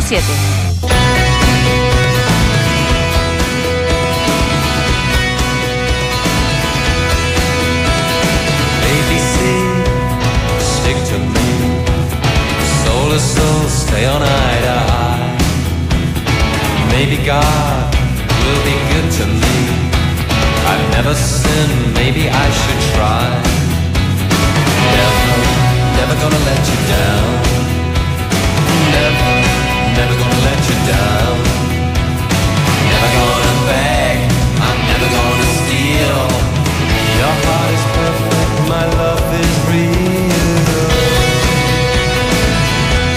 stick to me. Soul to soul, stay on eye to eye. Maybe God will be good to me. I've never sinned, maybe I should try. Never, never gonna let you down. Never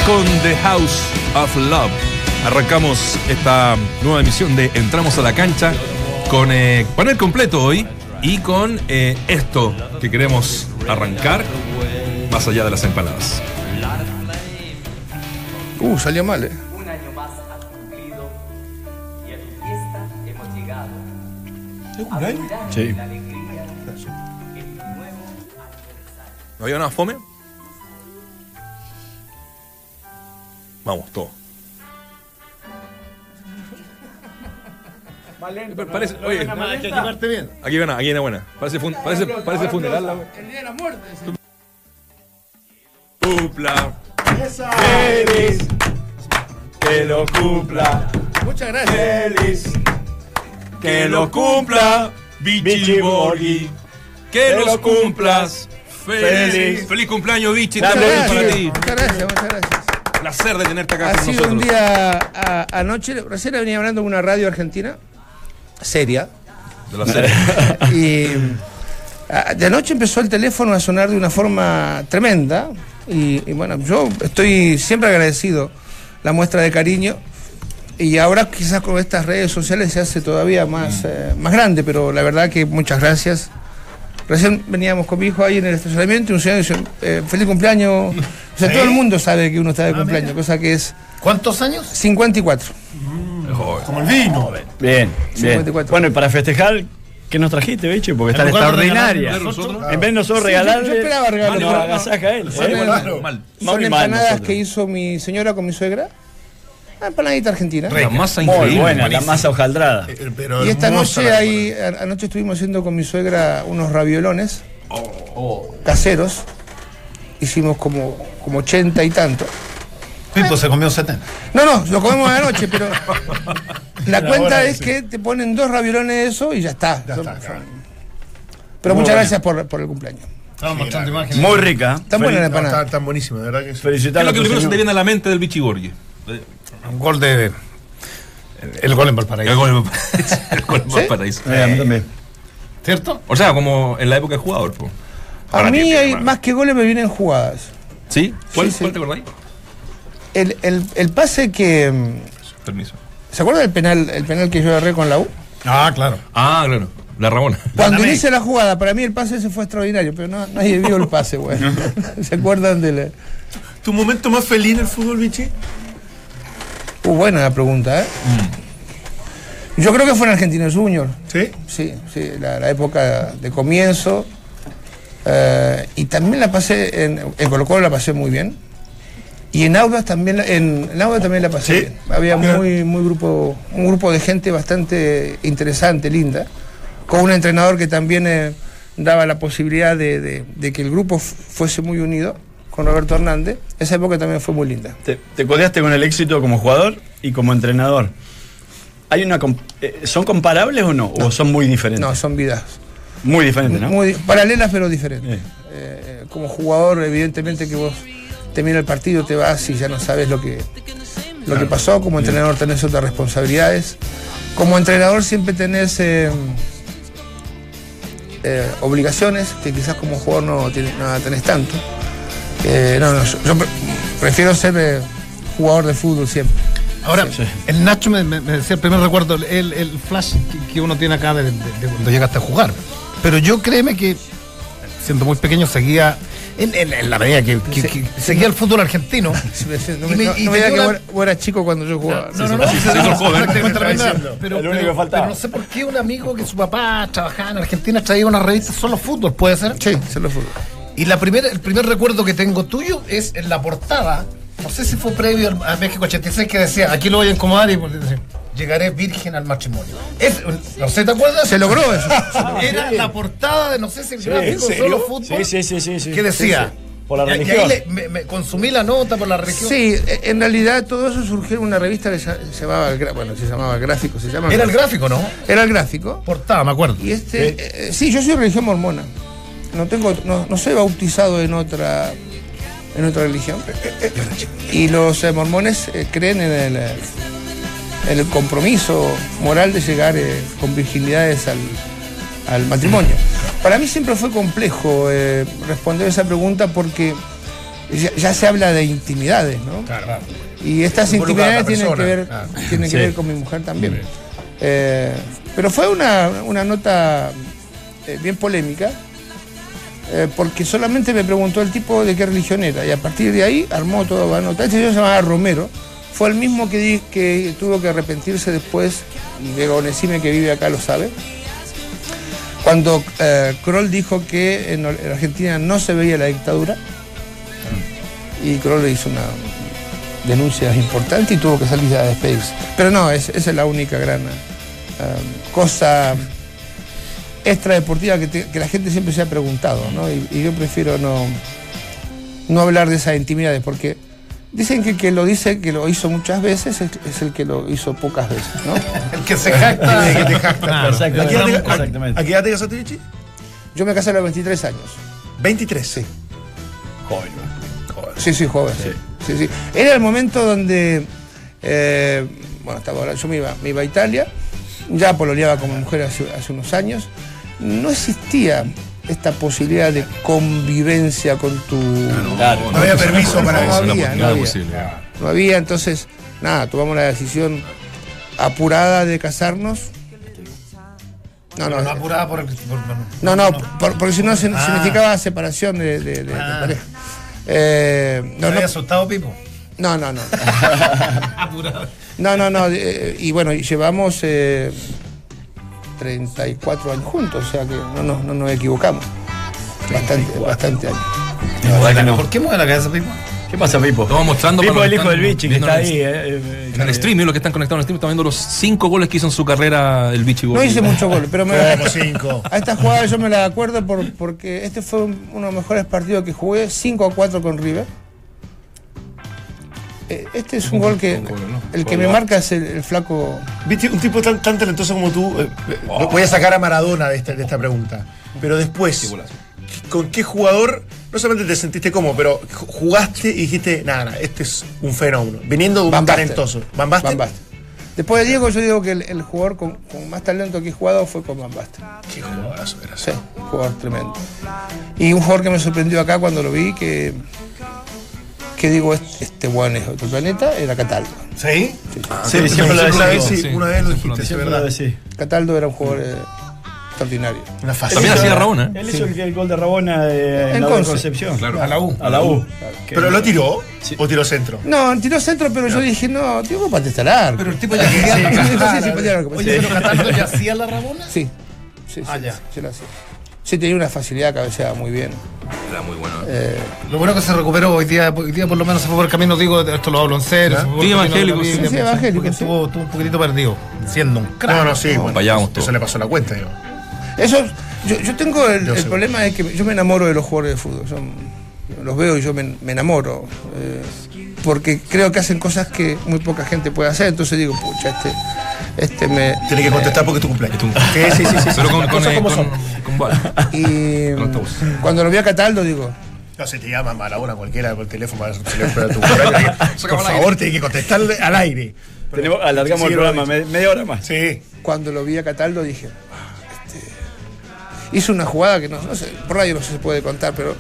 Con The House of Love. Arrancamos esta nueva emisión de Entramos a la cancha con eh, panel completo hoy y con eh, esto que queremos arrancar más allá de las empanadas. Uh, salió mal, ¿eh? Sí. La alegría en tu nuevo aniversario. ¿No había nada fome? Vamos, todo. Pero parece, oye, Hay que equiparte bien. aquí viene, aquí viene buena. Parece, fun- parece, parece funeral. la- El día de la muerte. Cumpla. Feliz. Que lo cumpla. Muchas gracias. Feliz. Que lo cumpla. Vichy Borghi. Que los cumplas. Feliz. Feliz cumpleaños, Vichy. Para gracias. ti. Muchas gracias, muchas gracias. Placer de tenerte acá Ha con sido nosotros. un día a- anoche, recién venía hablando con una radio argentina, seria, De la serie. y de anoche empezó el teléfono a sonar de una forma tremenda, y, y bueno, yo estoy siempre agradecido la muestra de cariño, y ahora quizás con estas redes sociales se hace todavía más, eh, más grande, pero la verdad que muchas gracias. Recién veníamos con mi hijo ahí en el estacionamiento y un señor dice, eh, feliz cumpleaños. O sea, todo el mundo sabe que uno está de cumpleaños, cosa que es ¿Cuántos años? 54. Como el vino. Bien, bien. 54. Bueno, y para festejar, ¿qué nos trajiste, bicho? Porque está extraordinaria. En vez de nosotros Sí, regalarle, yo- esperaba regalarle, pero- agasaja él. Son, ¿eh? Mal. son empanadas nosotros. que hizo mi señora con mi suegra. Ah, empanadita argentina. La masa Muy increíble. buena, la buenísima. masa hojaldrada. Eh, Pero Y esta noche ahí, anoche estuvimos haciendo con mi suegra unos raviolones caseros. Hicimos como, como 80 y tanto. Pipo se comió 70. No, no, lo comemos a la noche, pero la cuenta es que te ponen dos raviolones de eso y ya está. Ya Son- está, claro. Pero muchas gracias por, por el cumpleaños. Estaban mostrando imágenes. Muy rica. Tan buena la No, empanada. está tan buenísimo, de verdad que sí. ¿Qué Felicitar es a lo que primero se te viene a la mente del Borghi? Un gol de. El gol en Valparaíso. El gol en Valparaíso. El gol en Valparaíso. Eh, a mí también. ¿Cierto? O sea, como en la época de jugador. po. A mí hay, más que goles me vienen jugadas. ¿Sí? ¿Cuál, Sí, sí. ¿cuál te acordáis? El, el, el pase que... mm, Permiso. ¿Se acuerdan del penal, el penal que yo agarré con la U? Ah, claro. Ah, claro. La Rabona. Cuando Dame. inicia la jugada, para mí el pase ese fue extraordinario, pero no, nadie vio el pase, güey. ¿Se acuerdan del...? ¿Tu momento más feliz en el fútbol, Vichy? Uh, buena la pregunta, ¿eh? Yo creo que fue en Argentinos Junior. Sí. Sí, sí, la, la época de comienzo. Eh, y también la pasé, en, en Colo Colo la pasé muy bien. Y en Audas también, la- en, en Audas también la pasé Sí. bien. Había muy, muy grupo, un grupo de gente bastante interesante, linda, con un entrenador que también eh, daba la posibilidad de, de- de que el grupo fu- fuese muy unido, con Roberto Hernández. Esa época también fue muy linda. Te, te codeaste con el éxito como jugador y como entrenador. ¿Hay una comp- eh, ¿Son comparables o no? ¿O son muy diferentes? No, son vidas Muy diferentes, ¿no? muy paralelas pero diferentes. Eh. Eh, como jugador, evidentemente que vos termina el partido, te vas y ya no sabes lo que, lo que pasó. Como entrenador tenés otras responsabilidades. Como entrenador siempre tenés eh, eh, obligaciones que quizás como jugador no, no tenés tanto. Eh, no, no, yo, yo pre- prefiero ser eh, jugador de fútbol siempre. Ahora, el Nacho me, me- me decía el primer recuerdo, el, el flash que, que uno tiene acá de, de- de cuando llegaste a jugar. Pero yo créeme que, siendo muy pequeño, seguía, en, en- en la medida que, que- Sí. que seguía el fútbol argentino. No Y me, no- y no me dio que la- vos- eras chico cuando yo jugaba. No, no, no, pero no sé por qué un amigo que su papá trabajaba en Argentina traía una revista solo fútbol, ¿puede ser? Sí, solo fútbol. Y la primera, el primer recuerdo que tengo tuyo es en la portada no sé si fue previo al- a México 86 que decía, aquí lo voy a incomodar y pues, dice, llegaré virgen al matrimonio. Es, no sé, ¿te acuerdas? Se logró eso. Era la portada de no sé si el gráfico ¿en serio? solo fútbol. Sí, sí, sí, sí, sí. que decía. Sí, sí. Por la Y- y ahí religión. le- me, me consumí la nota por la religión. Sí, e- en realidad todo eso surgió en una revista que se llamaba, bueno, se llamaba Gráfico, se llama. Era el gráfico, ¿no? Era el gráfico. Portada, me acuerdo. Y este, eh, sí, yo soy religión mormona. No tengo, no, no soy bautizado en otra, en otra religión. Y los eh, mormones eh, creen en el, eh, en el compromiso moral de llegar eh, con virginidades al, al matrimonio. Para mí siempre fue complejo eh, responder esa pregunta porque ya, ya se habla de intimidades, ¿no? Claro. Y estas intimidades tienen que ver, claro. tienen que Sí. ver con mi mujer también. Eh, pero fue una, una nota eh, bien polémica, eh, porque solamente me preguntó el tipo de qué religión era, y a partir de ahí armó toda la nota. Este señor se llamaba Romero, fue el mismo que, que tuvo que arrepentirse después, Vega Onesime, que vive acá, lo sabe. Cuando eh, Kroll dijo que en, en Argentina no se veía la dictadura, y Kroll le hizo una denuncia importante y tuvo que salir a despedirse. Pero no, es- esa es la única gran eh, cosa extradeportiva que, te- que la gente siempre se ha preguntado, ¿no? Y, y yo prefiero no, no hablar de esas intimidades, porque dicen que el que lo dice, que lo hizo muchas veces, es, es el que lo hizo pocas veces, ¿no? El que se jacta. El que te jacta, claro. Exactamente. ¿A qué edad te- a- Exactamente. ¿A qué edad te casaste, Vichy? Yo me casé a los 23 años. 23. Sí. Joven. Sí, sí, joven. Sí. Sí, sí. Era el momento donde, eh, bueno, estaba, ahora- yo me iba, me iba a Italia, ya pololeaba como mujer hace, hace unos años. No existía esta posibilidad de convivencia con tu... Claro. No había permiso No, para no eso. había, no no era había. No había, entonces, nada, tomamos la decisión apurada de casarnos. No, no, No apurada por el. por- por- no, no, por- porque si no Ah. significaba separación de, de- de- de Ah. pareja. Eh, ¿No no, no, había asustado, Pipo? no, no, no. No, no, no. eh, y bueno, llevamos eh, 34 años juntos, o sea que no, nos- no nos equivocamos. Bastante, bastante años. La no. ¿Por qué mueve la cabeza, Pipo? ¿Qué pasa, Pipo? Estamos mostrando Pipo para el hijo del bichi que está ahí. eh, eh, En el stream, y los que están conectados en el stream, están viendo los cinco goles que hizo en su carrera el Bichi No hice muchos goles, pero me, Como cinco. a esta jugada yo me la acuerdo por- porque este fue un- uno de los mejores partidos que jugué, 5 a 4 con River. Eh, Este es un gol que el que me marca es el, el flaco. Viste, un tipo tan, tan talentoso como tú. eh, eh, Voy a sacar a Maradona de esta, de esta pregunta. Pero después, ¿con qué jugador no solamente te sentiste como, pero ju- jugaste y dijiste, nada, nada, este es un fenómeno? Viniendo de un Van talentoso. ¿Van Basten? Van Basten. Después de Diego, yo digo que el, el jugador con, con más talento que he jugado fue con Van Basten. Qué jugadorazo era. Sí, un jugador tremendo. Y un jugador que me sorprendió acá cuando lo vi, que, que digo, este, este bueno es otro planeta, era Cataldo. ¿Sí? Sí, siempre lo una decís. vez, sí, sí, una vez lo siempre lo dijiste, es Siempre lo verdad. decís. Cataldo era un jugador eh, extraordinario. Una fase. También hacía Rabona, ¿eh? Él hizo el, el gol de Rabona eh, en, En la Conce. Concepción. Claro. A la U. A la U. Que- ¿Pero lo tiró Sí. o tiró centro? No, tiró centro, pero yo dije, no, tío, para testar arco. Pero el tipo ya Sí, hacía. sí, sí, Claro. sí, patear arco, Oye, sí. pero Cataldo ya hacía la Rabona. Sí, sí, sí, Ah, ya. sí, lo hacía. Sí, tenía una facilidad, cabeceaba muy bien. Era muy bueno. Eh, Lo bueno que se recuperó hoy día, hoy día por lo menos se fue por el camino, digo, esto lo hablo en serio. Sí, evangélico, sí. Sí, evangélico. Estuvo, estuvo un poquitito perdido, siendo un crack. No, no, sí. bueno, vayamos eso todos. le pasó la cuenta, digo. Eso, yo, yo tengo el, Yo el problema de que yo me enamoro de los jugadores de fútbol. Son- los veo y yo me, me enamoro. eh, porque creo que hacen cosas que muy poca gente puede hacer. Entonces digo, pucha, este, este me. Tiene que contestar porque es tu cumpleaños. Sí, sí, sí, sí. Pero con, con, eh, con, son. con bala. Y Con autobús. cuando lo vi a Cataldo, digo, No, si te llama Maradona cualquiera por teléfono para celebrar tu cumpleaños, por favor, tiene que contestarle al aire. Tenemos, alargamos Sí, el programa, media hora más. Sí. cuando lo vi a Cataldo, dije, "Ah, este", hizo una jugada que no, no sé, por radio no se puede contar, pero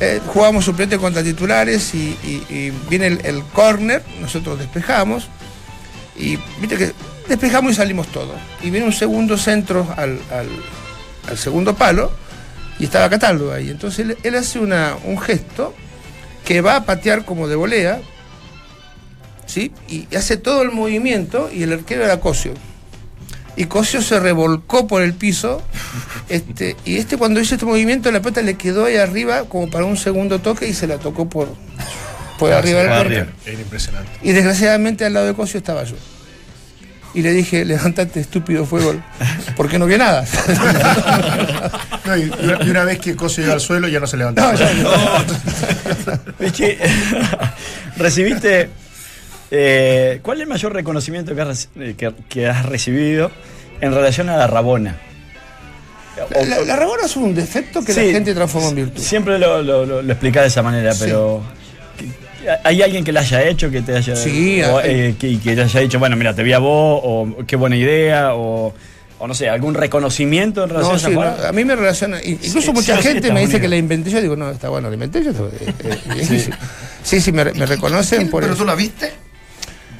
eh, jugamos suplente contra titulares y, y- y viene el, el córner, nosotros despejamos y viste que despejamos y salimos todos. Y viene un segundo centro al, al- al segundo palo y estaba Cataldo ahí. Entonces él, él hace una, un gesto que va a patear como de volea, ¿sí? Y hace todo el movimiento y el arquero era Cosio. Y Cosio se revolcó por el piso. Este, y este cuando hizo este movimiento, la pelota le quedó ahí arriba como para un segundo toque y se la tocó por, por Ah, arriba del por puerto. arriba. Era impresionante. Y desgraciadamente al lado de Cosio estaba yo. Y le dije, levántate, estúpido, fue gol. Porque no vi nada. No, y, y una, vez que Coso llegó al suelo ya no se levantó. No, ya no. Que recibiste. eh, ¿Cuál es el mayor reconocimiento que has, reci- eh, que, que has recibido en relación a la Rabona? La, la rabona es un defecto que Sí, la gente transforma en virtud. Siempre lo, lo, lo, lo explicás de esa manera, Sí. pero. ¿Qué- ¿Hay alguien que la haya hecho, que te haya. Sí, o, eh, que, que te haya dicho, bueno, mira, te vi a vos, o qué buena idea, o, o no sé, algún reconocimiento en relación No, a esa no, a mí me relaciona. Incluso Sí, mucha sí o sí gente me dice que la inventé yo. Digo, no, está bueno, la inventé yo. eh, eh, sí, sí. sí, sí, me, me reconocen por ¿Pero eso. tú la viste?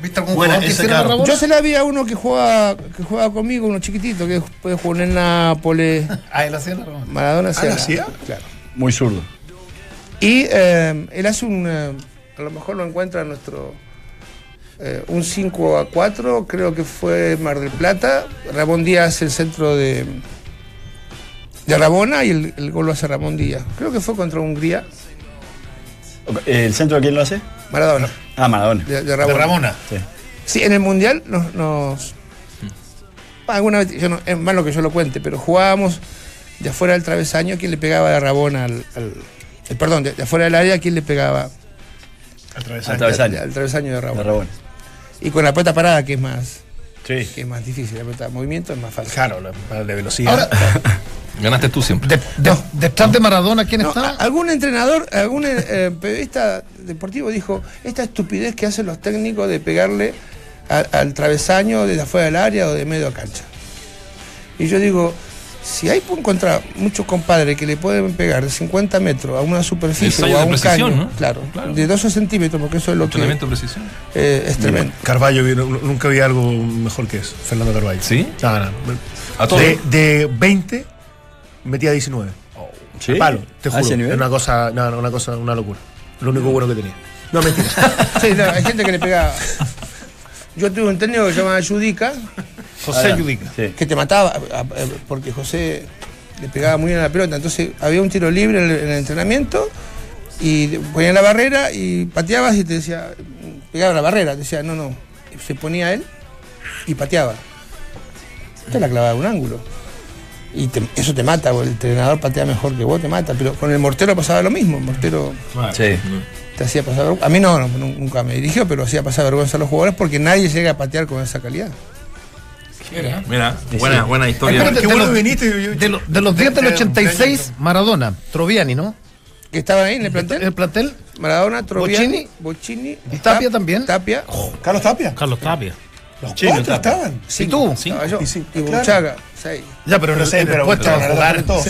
¿Viste algún jugador que la. Rabona? Yo se la vi a uno que juega, que juega conmigo, uno chiquitito, que después jugó en el Nápoles. Ah, él hacía la. Maradona hacía ¿la la- hacía? Claro. Muy zurdo. Y eh, él hace un. A lo mejor lo encuentra en nuestro. eh, un 5 a 4, creo que fue Mar del Plata. Ramón Díaz, el centro de. de Rabona y el, el gol lo hace Ramón Díaz. Creo que fue contra Hungría. ¿El centro de quién lo hace? Maradona, Ah, Maradona. de, de De Rabona. Ramona. Sí. Sí, en el Mundial nos. nos- alguna vez, yo no, es malo que yo lo cuente, pero jugábamos de afuera del travesaño, quién le pegaba de Rabona al. al- eh, perdón, de, de afuera del área, quién le pegaba Al travesaño. Al travesaño. al travesaño de De Rabona. Rabona. Y con la pelota parada, que es más, Sí. que es más difícil, la pelota de movimiento es más fácil. Claro, la, la de velocidad. Ahora, Ganaste tú siempre. de- de- detrás de Maradona, ¿quién No, está? a- algún entrenador, algún eh, periodista deportivo dijo, esta estupidez que hacen los técnicos de pegarle a- al travesaño desde afuera del área o de medio cancha. Y yo digo, si hay por encontrar muchos compadres que le pueden pegar de 50 metros a una superficie o a de un precisión, caño, ¿no? claro, Claro. de 12 centímetros, porque eso es lo que de precisión. eh, es tremendo. Carballo, nunca vi algo mejor que eso. Fernando Carballo. ¿Sí? No, no. A todo. De, de 20, metía 19. ¿Sí? Al palo, te ¿A juro. ese nivel? Era una cosa, no, no, una cosa, una locura. Lo único bueno que tenía. No, mentira. Sí, no, hay gente que le pegaba. Yo tuve un técnico que se llamaba Judica, José Yudica. Sí. que te mataba, porque José le pegaba muy bien a la pelota. Entonces había un tiro libre en el, en el entrenamiento y ponía la barrera y pateabas y te decía, pegaba la barrera, te decía, no, no. Se ponía él y pateaba. Te la clavaba de un ángulo. Y te- eso te mata, el entrenador patea mejor que vos, te mata. Pero con el mortero pasaba lo mismo. El mortero Sí. te hacía pasar vergüenza. A mí no, no, nu- nunca me dirigió, pero hacía pasar vergüenza a los jugadores porque nadie llega a patear con esa calidad. Mira, buena, buena historia. Espérate, Qué de, bueno los, viniste. yo- yo- de, lo- de los 10 del de- de- 86, Maradona, Troviani, ¿no? Que estaban ahí en el plantel. El plantel, Maradona, Troviani. ¿Y Tapia también? Tapia. Carlos Tapia. Carlos Tapia. Los Chino cuatro Tapia. estaban. Cinco. tú? Estaba yo. Y Y, cinco, claro. Ya, pero, No sé, pero va a jugar. todo.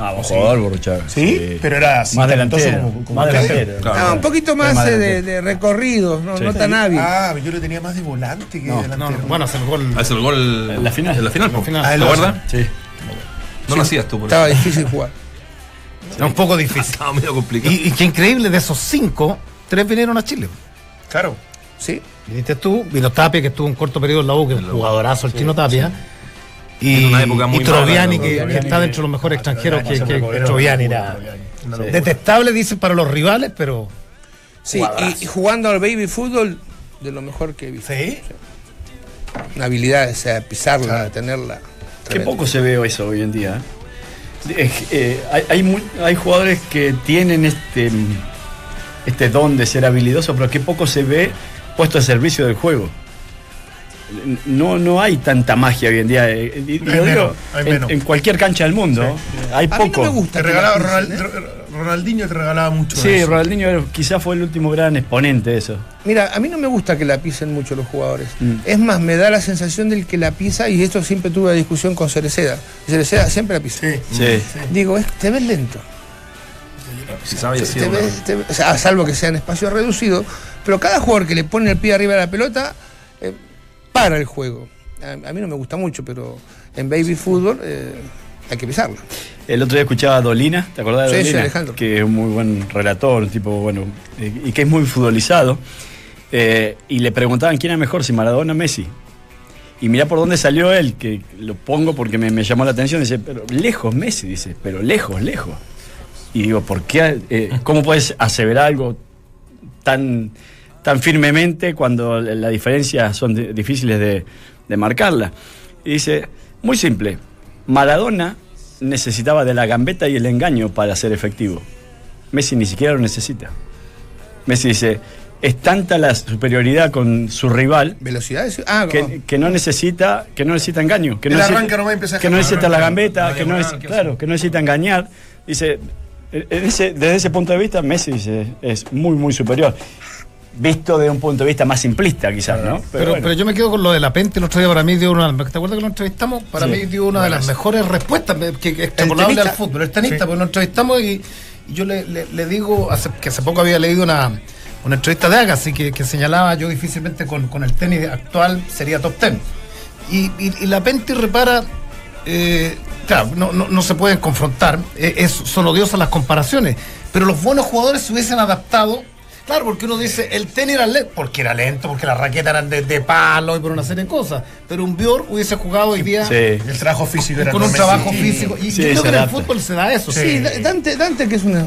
Ah, vos jugador, Borruchaga. Sí, pero era así, Más talentoso delantero. como- como más delantero. Claro. Ah, un poquito más Más eh, de, de recorridos, no, Sí. no tan hábil. Ah, yo lo tenía más de volante que No, de No, delantero. no, bueno, hace el gol. Hace el gol En la final. En la final. Ah, ¿Te acuerdas? Sí. No lo hacías tú, por Estaba difícil jugar. Era un poco difícil. Estaba medio complicado. Y, y qué increíble, de esos cinco, tres vinieron a Chile. Claro. ¿Sí? Viniste tú, vino Tapia, que estuvo un corto periodo en la U, que es un jugadorazo, el chino Tapia. Y, En una época muy y Troviani, mala, que, está dentro de los mejores extranjeros, que, que- Troviani era detestable, dicen, para los rivales, pero Sí, y, y jugando al baby fútbol, de lo mejor que he visto. sí. Una habilidad, o sea, pisarla, tenerla. Qué poco se ve eso hoy en día. ¿eh? Eh, hay, hay, mu- hay jugadores que tienen este, este don de ser habilidoso, pero qué poco se ve puesto al servicio del juego. No, no hay tanta magia hoy en día. eh, y- y Hay lo digo menos, hay en, menos. en cualquier cancha del mundo. Hay A mí poco. no me gusta. Te regalaba Ronald- ¿eh? Ronaldinho te regalaba mucho. Sí, eso. Ronaldinho quizás fue el último gran exponente de eso. Mira, a mí no me gusta que la pisen mucho los jugadores. Mm. Es más, me da la sensación del que la pisa, y esto siempre tuve la discusión con Cereceda. Cereceda siempre la pisa. Sí. Sí. Digo, es, te ves lento. Si sabe decir Te una- ves- te o sea, salvo que sea en espacio reducido, pero cada jugador que le pone el pie arriba de la pelota, eh, para el juego. A, a mí no me gusta mucho, pero en baby fútbol eh, hay que pisarla. El otro día escuchaba a Dolina, ¿te acordás de Sí, sí, Dolina? Alejandro. Que es un muy buen relator, un tipo, bueno, eh, y que es muy futbolizado. Eh, y le preguntaban quién era mejor, si Maradona o Messi. Y mirá por dónde salió él, que lo pongo porque me, me llamó la atención. Dice, pero lejos Messi, dice, pero lejos, lejos. Y digo, ¿por qué? eh, ¿Cómo puedes aseverar algo tan, tan firmemente cuando la diferencia son di- difíciles de, de marcarla. Y dice, muy simple, Maradona necesitaba de la gambeta y el engaño para ser efectivo. Messi ni siquiera lo necesita. Messi dice, es tanta la superioridad con su rival Velocidad. Ah, que, que no necesita que no necesita engaño que no necesita, a que no la gambeta que no es, claro que no necesita engañar dice en ese- desde ese punto de vista Messi dice, es muy muy superior visto de un punto de vista más simplista quizás no Pero, bueno. pero yo me quedo con lo de la Pente. El otro día para mí dio una. ¿Te acuerdas que lo entrevistamos? Para Sí. mí dio una de las mejores respuestas que, que extrapolable al fútbol. El tenista, Sí. porque lo entrevistamos y, y yo le, le- le digo hace- que hace poco había leído una, una entrevista de Agassi que, que señalaba yo difícilmente con, con el tenis actual sería top ten. Y, y, y la Pente repara. eh, claro, no, no, no se pueden confrontar, es, son odiosas las comparaciones, pero los buenos jugadores se hubiesen adaptado Claro, porque uno dice, el tenis era lento, porque era lento, porque las raquetas eran de, de palo y por una serie de cosas. Pero un Bjork hubiese jugado hoy día Sí. El trabajo físico era con un trabajo sí. físico. Y Sí, yo creo que en el fútbol se da eso. Sí, Sí. Da- Dante, Dante, que es un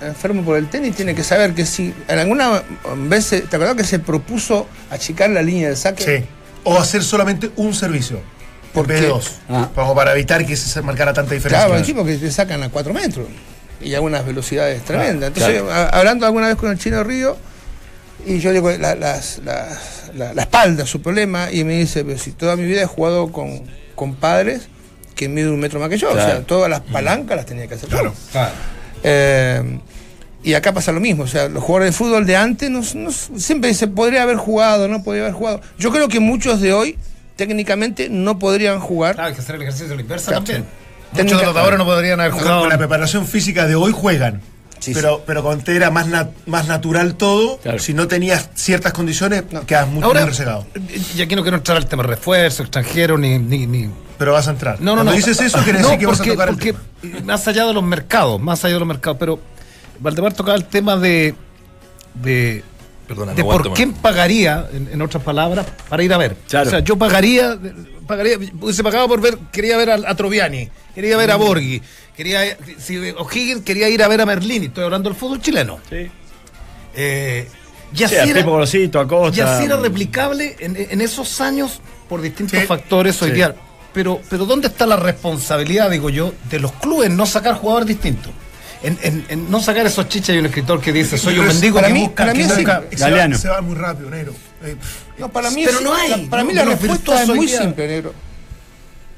enfermo por el tenis, tiene que saber que si en alguna vez, ¿te acuerdas que se propuso achicar la línea de saque? Sí. O hacer solamente un servicio. ¿Por en vez de qué? dos. Ah. Como para evitar que se marcara tanta diferencia. Claro, equipo que te sacan a 4 metros y a unas velocidades tremendas. Entonces, claro. a- hablando alguna vez con el chino Río, y yo digo, la, las- las- la- la espalda, su problema, y me dice, pero si toda mi vida he jugado con, con padres que miden un metro más que yo, o sea, todas las palancas las tenía que hacer. Claro. Eh, y acá pasa lo mismo, o sea, los jugadores de fútbol de antes no, no- siempre se podría haber jugado, no podría haber jugado. Yo creo que muchos de hoy técnicamente no podrían jugar. Claro, hay que hacer el ejercicio de la inversa también. Técnica- Muchos de los de ahora no podrían haber Con, jugado. con la preparación física de hoy juegan. Sí, pero, pero cuando te era más, nat- más natural todo, Claro. si no tenías ciertas condiciones, quedas muy, Ahora, muy rezagado. y aquí no quiero entrar al tema refuerzo, extranjero, ni, ni, ni- Pero vas a entrar. No, no, Cuando no. dices eso, quiere No, decir que vas a porque- tocar el porque, tema. Más allá de los mercados, más allá de los mercados, pero Valdemar tocaba el tema de. de Perdona, de no por quién más. pagaría, en, en otras palabras, para ir a ver. Claro. O sea, yo pagaría, pagaría, hubiese pagado por ver, quería ver a, a Troviani, quería ver a Mm. Borghi, quería, si O'Higgins quería ir a ver a Merlini, estoy hablando del fútbol chileno. Sí. Eh, y Sí, así a era- Gorosito, y así era replicable en, en esos años por distintos Sí. factores hoy Sí. día. Pero, pero ¿dónde está la responsabilidad, digo yo, de los clubes no sacar jugadores distintos? En, en- en no sacar esos chichas y un escritor que dice, soy un mendigo para que mí- busca, para que mí busca- Se va, Galeano. se va muy rápido, negro. Eh, No, para mí, Pero es- no hay, la- para no- mí la no, respuesta es muy día. simple, negro.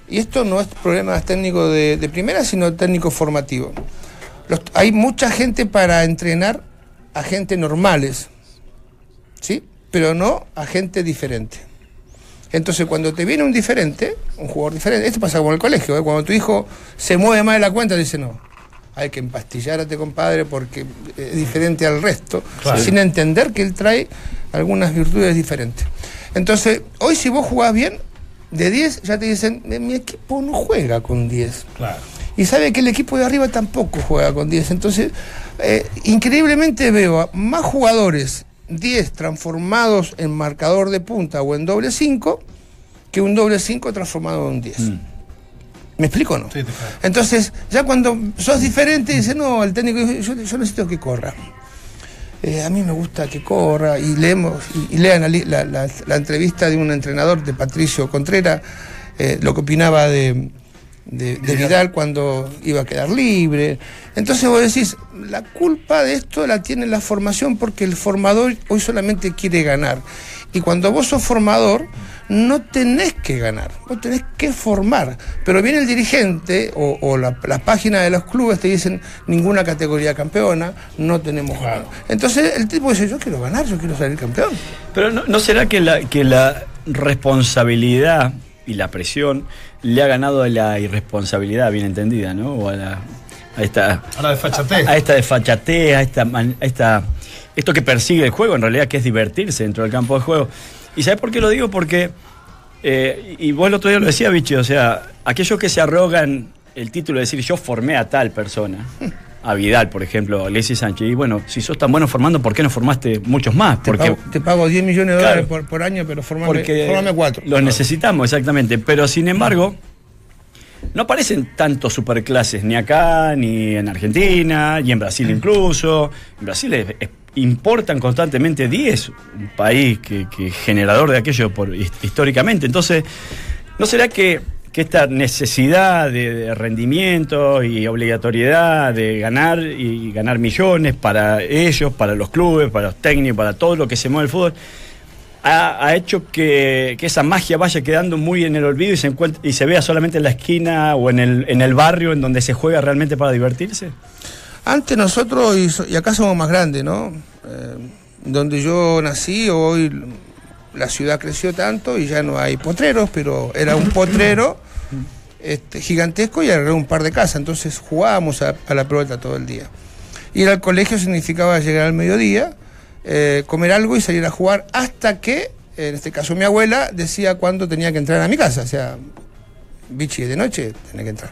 Y esto no es problema técnico de, de primera, sino técnico formativo. Los- hay mucha gente para entrenar a gente normales, ¿sí? Pero no a gente diferente. Entonces, cuando te viene un diferente, un jugador diferente, esto pasa como en el colegio, ¿eh? cuando tu hijo se mueve más de la cuenta, dice no. Hay que empastillar a este compadre porque es diferente al resto, sin entender que él trae algunas virtudes diferentes. Entonces, hoy si vos jugás bien, de 10 ya te dicen, "Eh, mi equipo no juega con 10. Y sabe que el equipo de arriba tampoco juega con 10. Entonces, eh, increíblemente veo a más jugadores 10 transformados en marcador de punta o en doble 5 que un doble 5 transformado en un 10. ¿Me explico o no? Entonces, ya cuando sos diferente, dice, no, el técnico dice, yo, yo necesito que corra. Eh, a mí me gusta que corra y leemos y, y lean la- la entrevista de un entrenador de Patricio Contreras, eh, lo que opinaba de, de, de Vidal cuando iba a quedar libre. Entonces vos decís, la culpa de esto la tiene la formación porque el formador hoy solamente quiere ganar. Y cuando vos sos formador, no tenés que ganar, vos tenés que formar. Pero viene el dirigente o, o la, la página de los clubes te dicen ninguna categoría campeona, no tenemos jugadores. Entonces el tipo dice, yo quiero ganar, yo quiero salir campeón. Pero no, ¿no será que la, que la responsabilidad y la presión le ha ganado a la irresponsabilidad, bien entendida, ¿no? O a, la, a esta A la desfachatez. a esta desfachatez, a esta, man- a esta esto que persigue el juego, en realidad, que es divertirse dentro del campo de juego. ¿Y sabes por qué lo digo? Porque, eh, y vos el otro día lo decía, Vichy, o sea, aquellos que se arrogan el título de decir yo formé a tal persona, a Vidal, por ejemplo, a Alexis Sánchez, y bueno, si sos tan bueno formando, ¿por qué no formaste muchos más? Te, Porque pago, te pago 10 millones de Claro. dólares por, por año, pero formame, porque formame cuatro. los necesitamos, exactamente. Pero sin embargo, no aparecen tantos superclases ni acá, ni en Argentina, y en Brasil incluso. En Brasil es, es importan constantemente 10, un país que, que generador de aquello por, his- históricamente. Entonces, ¿no será que, que esta necesidad de, rendimiento y obligatoriedad de ganar y ganar millones para ellos, para los clubes, para los técnicos, para todo lo que se mueve el fútbol, ha, ha hecho que, que esa magia vaya quedando muy en el olvido y se, encuentre- y se vea solamente en la esquina o en el, en el barrio en donde se juega realmente para divertirse? Antes nosotros, y, acá somos más grandes, ¿no? Eh, donde yo nací, hoy la ciudad creció tanto y ya no hay potreros, pero era un potrero este, gigantesco y alrededor un par de casas. Entonces jugábamos a, a la pelota todo el día. Ir al colegio significaba llegar al mediodía, eh, comer algo y salir a jugar hasta que, en este caso mi abuela, decía cuándo tenía que entrar a mi casa. O sea, bichi de noche, tenía que entrar.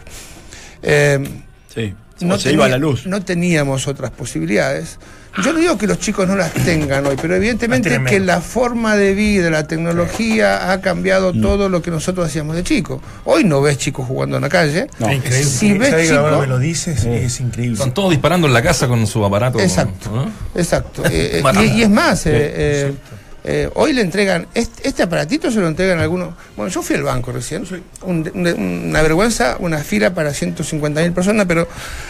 Eh, Sí. No se iba a la luz. No teníamos otras posibilidades. Yo no digo que los chicos no las tengan hoy, pero evidentemente que la forma de vida, la tecnología ha cambiado todo lo que nosotros hacíamos de chicos. Hoy no ves chicos jugando en la calle. No. Increíble. Si ves ¿Sabes que ahora chico- me lo dices? Es increíble. Están todos disparando en la casa con su aparato. Exacto. ¿no? Exacto. Eh, eh, y es más, eh, eh, eh, hoy le entregan, este, este aparatito se lo entregan a algunos. Bueno, yo fui al banco recién, un- un- una vergüenza, una fila para 150 mil personas, pero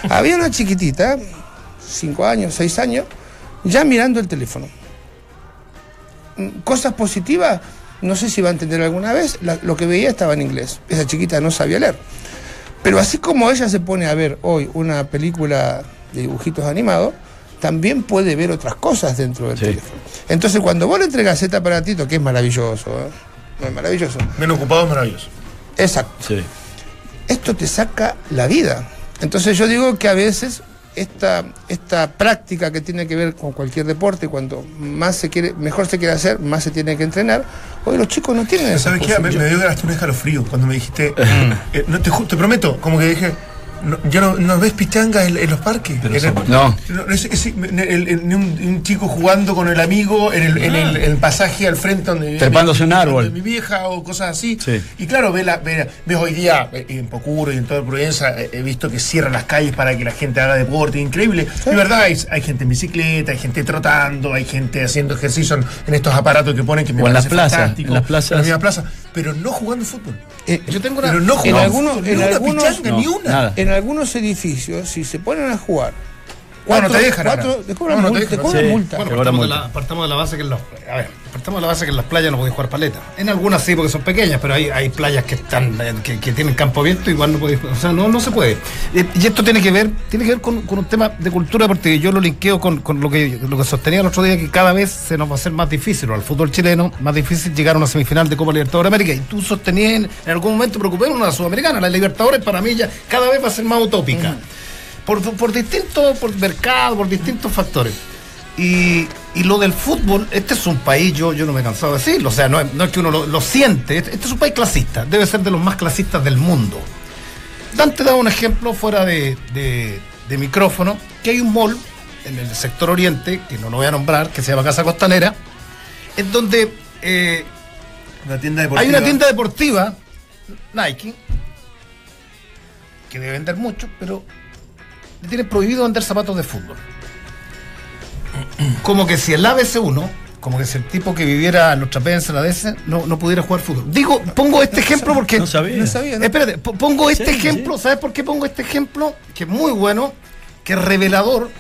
había una chiquitita, 5 años, 6 años, ya mirando el teléfono. Mm, Cosas positivas, no sé si va a entender alguna vez, la- lo que veía estaba en inglés. Esa chiquita no sabía leer. Pero así como ella se pone a ver hoy una película de dibujitos animados, también puede ver otras cosas dentro del Sí. teléfono. Entonces, cuando vos le entregas este aparatito, que es maravilloso, ¿eh? Es maravilloso. Menos ocupado es maravilloso. Exacto. Sí. Esto te saca la vida. Entonces, yo digo que a veces esta, esta práctica que tiene que ver con cualquier deporte, cuando más se quiere, mejor se quiere hacer, más se tiene que entrenar, hoy los chicos no tienen ¿Sabes qué? Me, me dio hasta un escalofrío cuando me dijiste. eh, no, te, ju- te prometo, como que dije. No, ya no, no ves pichangas en, en los parques. En el- No. no, es- es- el- ni un, un chico jugando con el amigo en el, en el, el pasaje al frente donde Trepándose mi- un árbol. donde mi vieja o cosas así. Sí. Y claro, ves, la, ves, ves hoy día eh, en Pocuro y en toda Provenza, eh, he visto que cierran las calles para que la gente haga deporte, increíble. De verdad, hay, hay gente en bicicleta, hay gente trotando, hay gente haciendo ejercicio en, en estos aparatos que ponen que me O en las plazas, en las plazas. En las mismas plazas, pero no jugando fútbol. Eh, Yo tengo una. Pero no en jugando algunos- fútbol, en ni una algunos- pichanga, ni una. En algunos edificios, si se ponen a jugar. No te dejan cuatro- te cobran No, multa. te dejan. cobran Sí. multa. Bueno, partamos de, la, partamos de la base que en las, a ver, partamos de la base que en las playas no podéis jugar paleta. En algunas sí porque son pequeñas, pero hay, hay playas que están eh, que, que tienen campo abierto igual no podéis, o sea, no, no se puede. Eh, y esto tiene que ver, tiene que ver con, con un tema de cultura porque yo lo linkeo con, con lo que lo que sostenía el otro día que cada vez se nos va a hacer más difícil o al fútbol chileno, más difícil llegar a una semifinal de Copa Libertadores de América y tú sostenías en, en algún momento preocupé una sudamericana, la Libertadores para mí ya cada vez va a ser más utópica. Por, por distintos, por mercado, por distintos factores. Y, y lo del fútbol, este es un país, yo, yo no me he cansado de decirlo, o sea, no es, no es que uno lo, lo siente, este, este es un país clasista, debe ser de los más clasistas del mundo. Dante da un ejemplo fuera de, de- de micrófono, que hay un mall en el sector oriente, que no lo voy a nombrar, que se llama Casa Costanera, en donde eh, Una tienda deportiva. hay una tienda deportiva, Nike, que debe vender mucho, pero le tiene prohibido vender zapatos de fútbol. Como que si el ABC1, como que si el tipo que viviera en los trapenses, en la DS, no, no pudiera jugar fútbol. Digo, pongo este ejemplo porque. No sabía. No sabía, ¿no? Espérate, po- pongo este Sí, ejemplo, ¿sabes por qué pongo este ejemplo? Que es muy bueno, que es revelador,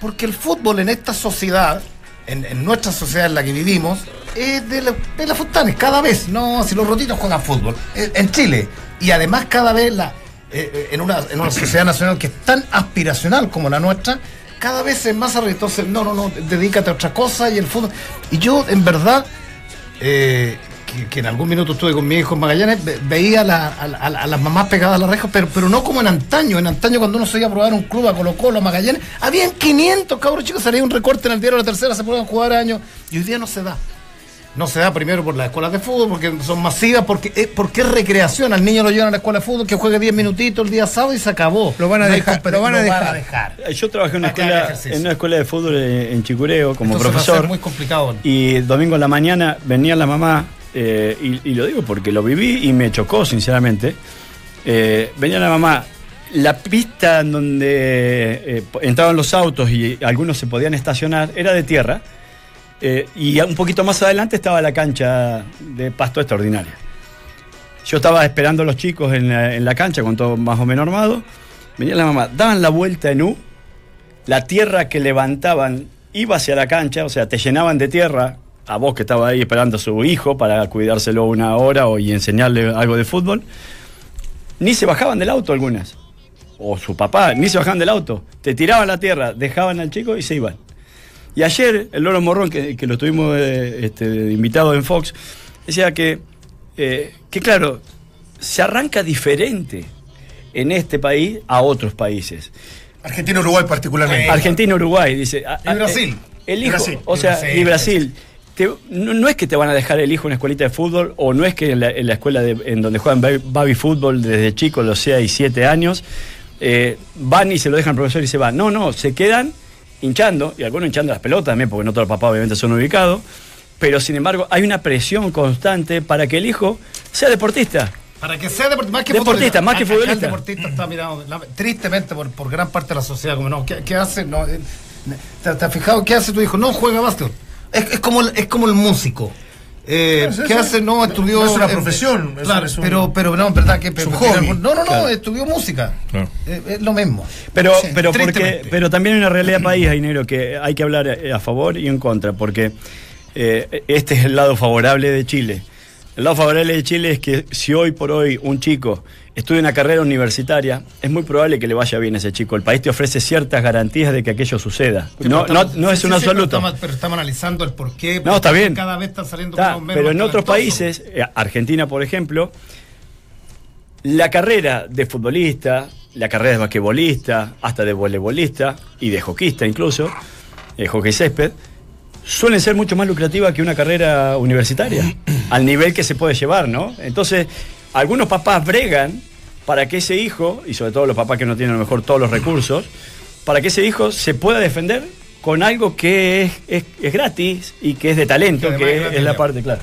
porque el fútbol en esta sociedad, en, en nuestra sociedad en la que vivimos, es de, la, de las Fontanes, cada vez, no, si los rotitos juegan fútbol, en, en Chile, y además cada vez la, eh, en, una, en una sociedad nacional que es tan aspiracional como la nuestra, cada vez es más arriesgado. Entonces, no, no, no, dedícate a otra cosa y el fútbol. Y yo, en verdad, eh, que, en algún minuto estuve con mi hijo en Magallanes, ve- veía a, a- a las mamás pegadas a la reja, pero, pero no como en antaño. En antaño, cuando uno se iba a probar un club a Colo Colo, a Magallanes, habían 500 cabros chicos, salía un recorte en el diario de la tercera, se podían jugar años, y hoy día no se da. No se da primero por las escuelas de fútbol, porque son masivas, porque es, porque es recreación. Al niño lo llevan a la escuela de fútbol, que juegue 10 minutitos el día sábado y se acabó. Lo van a No dejar, lo van a lo dejar. Eh, Yo trabajé en una, escuela, en una escuela de fútbol en en Chicureo como Entonces va a ser profesor. muy complicado. Y domingo en la mañana venía la mamá, eh, y, y lo digo porque lo viví y me chocó, sinceramente. Eh, venía la mamá, la pista en donde eh, entraban los autos y algunos se podían estacionar era de tierra. Eh, y un poquito más adelante estaba la cancha de pasto extraordinaria. Yo estaba esperando a los chicos en la, en la cancha con todo más o menos armado. Venía la mamá, daban la vuelta en U, la tierra que levantaban iba hacia la cancha, o sea, te llenaban de tierra a vos que estaba ahí esperando a su hijo para cuidárselo una hora o, y enseñarle algo de fútbol. Ni se bajaban del auto algunas. O su papá, ni se bajaban del auto. Te tiraban la tierra, dejaban al chico y se iban. Y ayer el Loro Morrón, que, que lo tuvimos eh, este, de invitado en Fox, decía que, eh, que claro, se arranca diferente en este país a otros países. Argentina, Uruguay particularmente. Argentina, Uruguay, dice. a- Y a- Brasil. eh, El hijo, Brasil. o sea, Brasil, y Brasil. Te- no, no es que te van a dejar el hijo en una escuelita de fútbol o no es que en la, en la escuela de- en donde juegan baby, baby fútbol desde chicos, los 6 y 7 años, eh, van y se lo dejan al profesor y se van. No, no, se quedan hinchando, y algunos hinchando las pelotas también, porque no todos los papás obviamente son ubicados, pero sin embargo hay una presión constante para que el hijo sea deportista. Para que sea deportista, más que Deportista, futbolista. más que Acá el futbolista. deportista está mirado la- tristemente por, por gran parte de la sociedad. Como, no, ¿qué, qué hace? No, eh, ¿te, te has fijado qué hace tu hijo? No juega básquet. Es, es, como, es como el músico. Eh, ¿Qué hace? No, estudió. no es una eh, profesión, claro, es un- pero, pero no, en verdad que. es un pero hobby. no, no, no, Claro. estudió música. Claro. Eh, es lo mismo. Pero, Sí, pero, porque, pero también hay una realidad país, Ainero, que hay que hablar eh, a favor y en contra, porque eh, este es el lado favorable de Chile. El lado favorable de Chile es que si hoy por hoy un chico estudia una carrera universitaria, es muy probable que le vaya bien a ese chico. El país te ofrece ciertas garantías de que aquello suceda. No, es sí, un sí, pero estamos- Pero estamos analizando el por qué. No, está bien. Cada vez están saliendo Está, menos pero en otros países, eh, Argentina por ejemplo, la carrera de futbolista, la carrera de basquetbolista, hasta de voleibolista y de hockeyista incluso, eh, hockey césped, suelen ser mucho más lucrativa que una carrera universitaria, al nivel que se puede llevar, ¿no? Entonces, algunos papás bregan para que ese hijo, y sobre todo los papás que no tienen a lo mejor todos los recursos, para que ese hijo se pueda defender con algo que es, es- es gratis y que es de talento, Que es la parte, claro.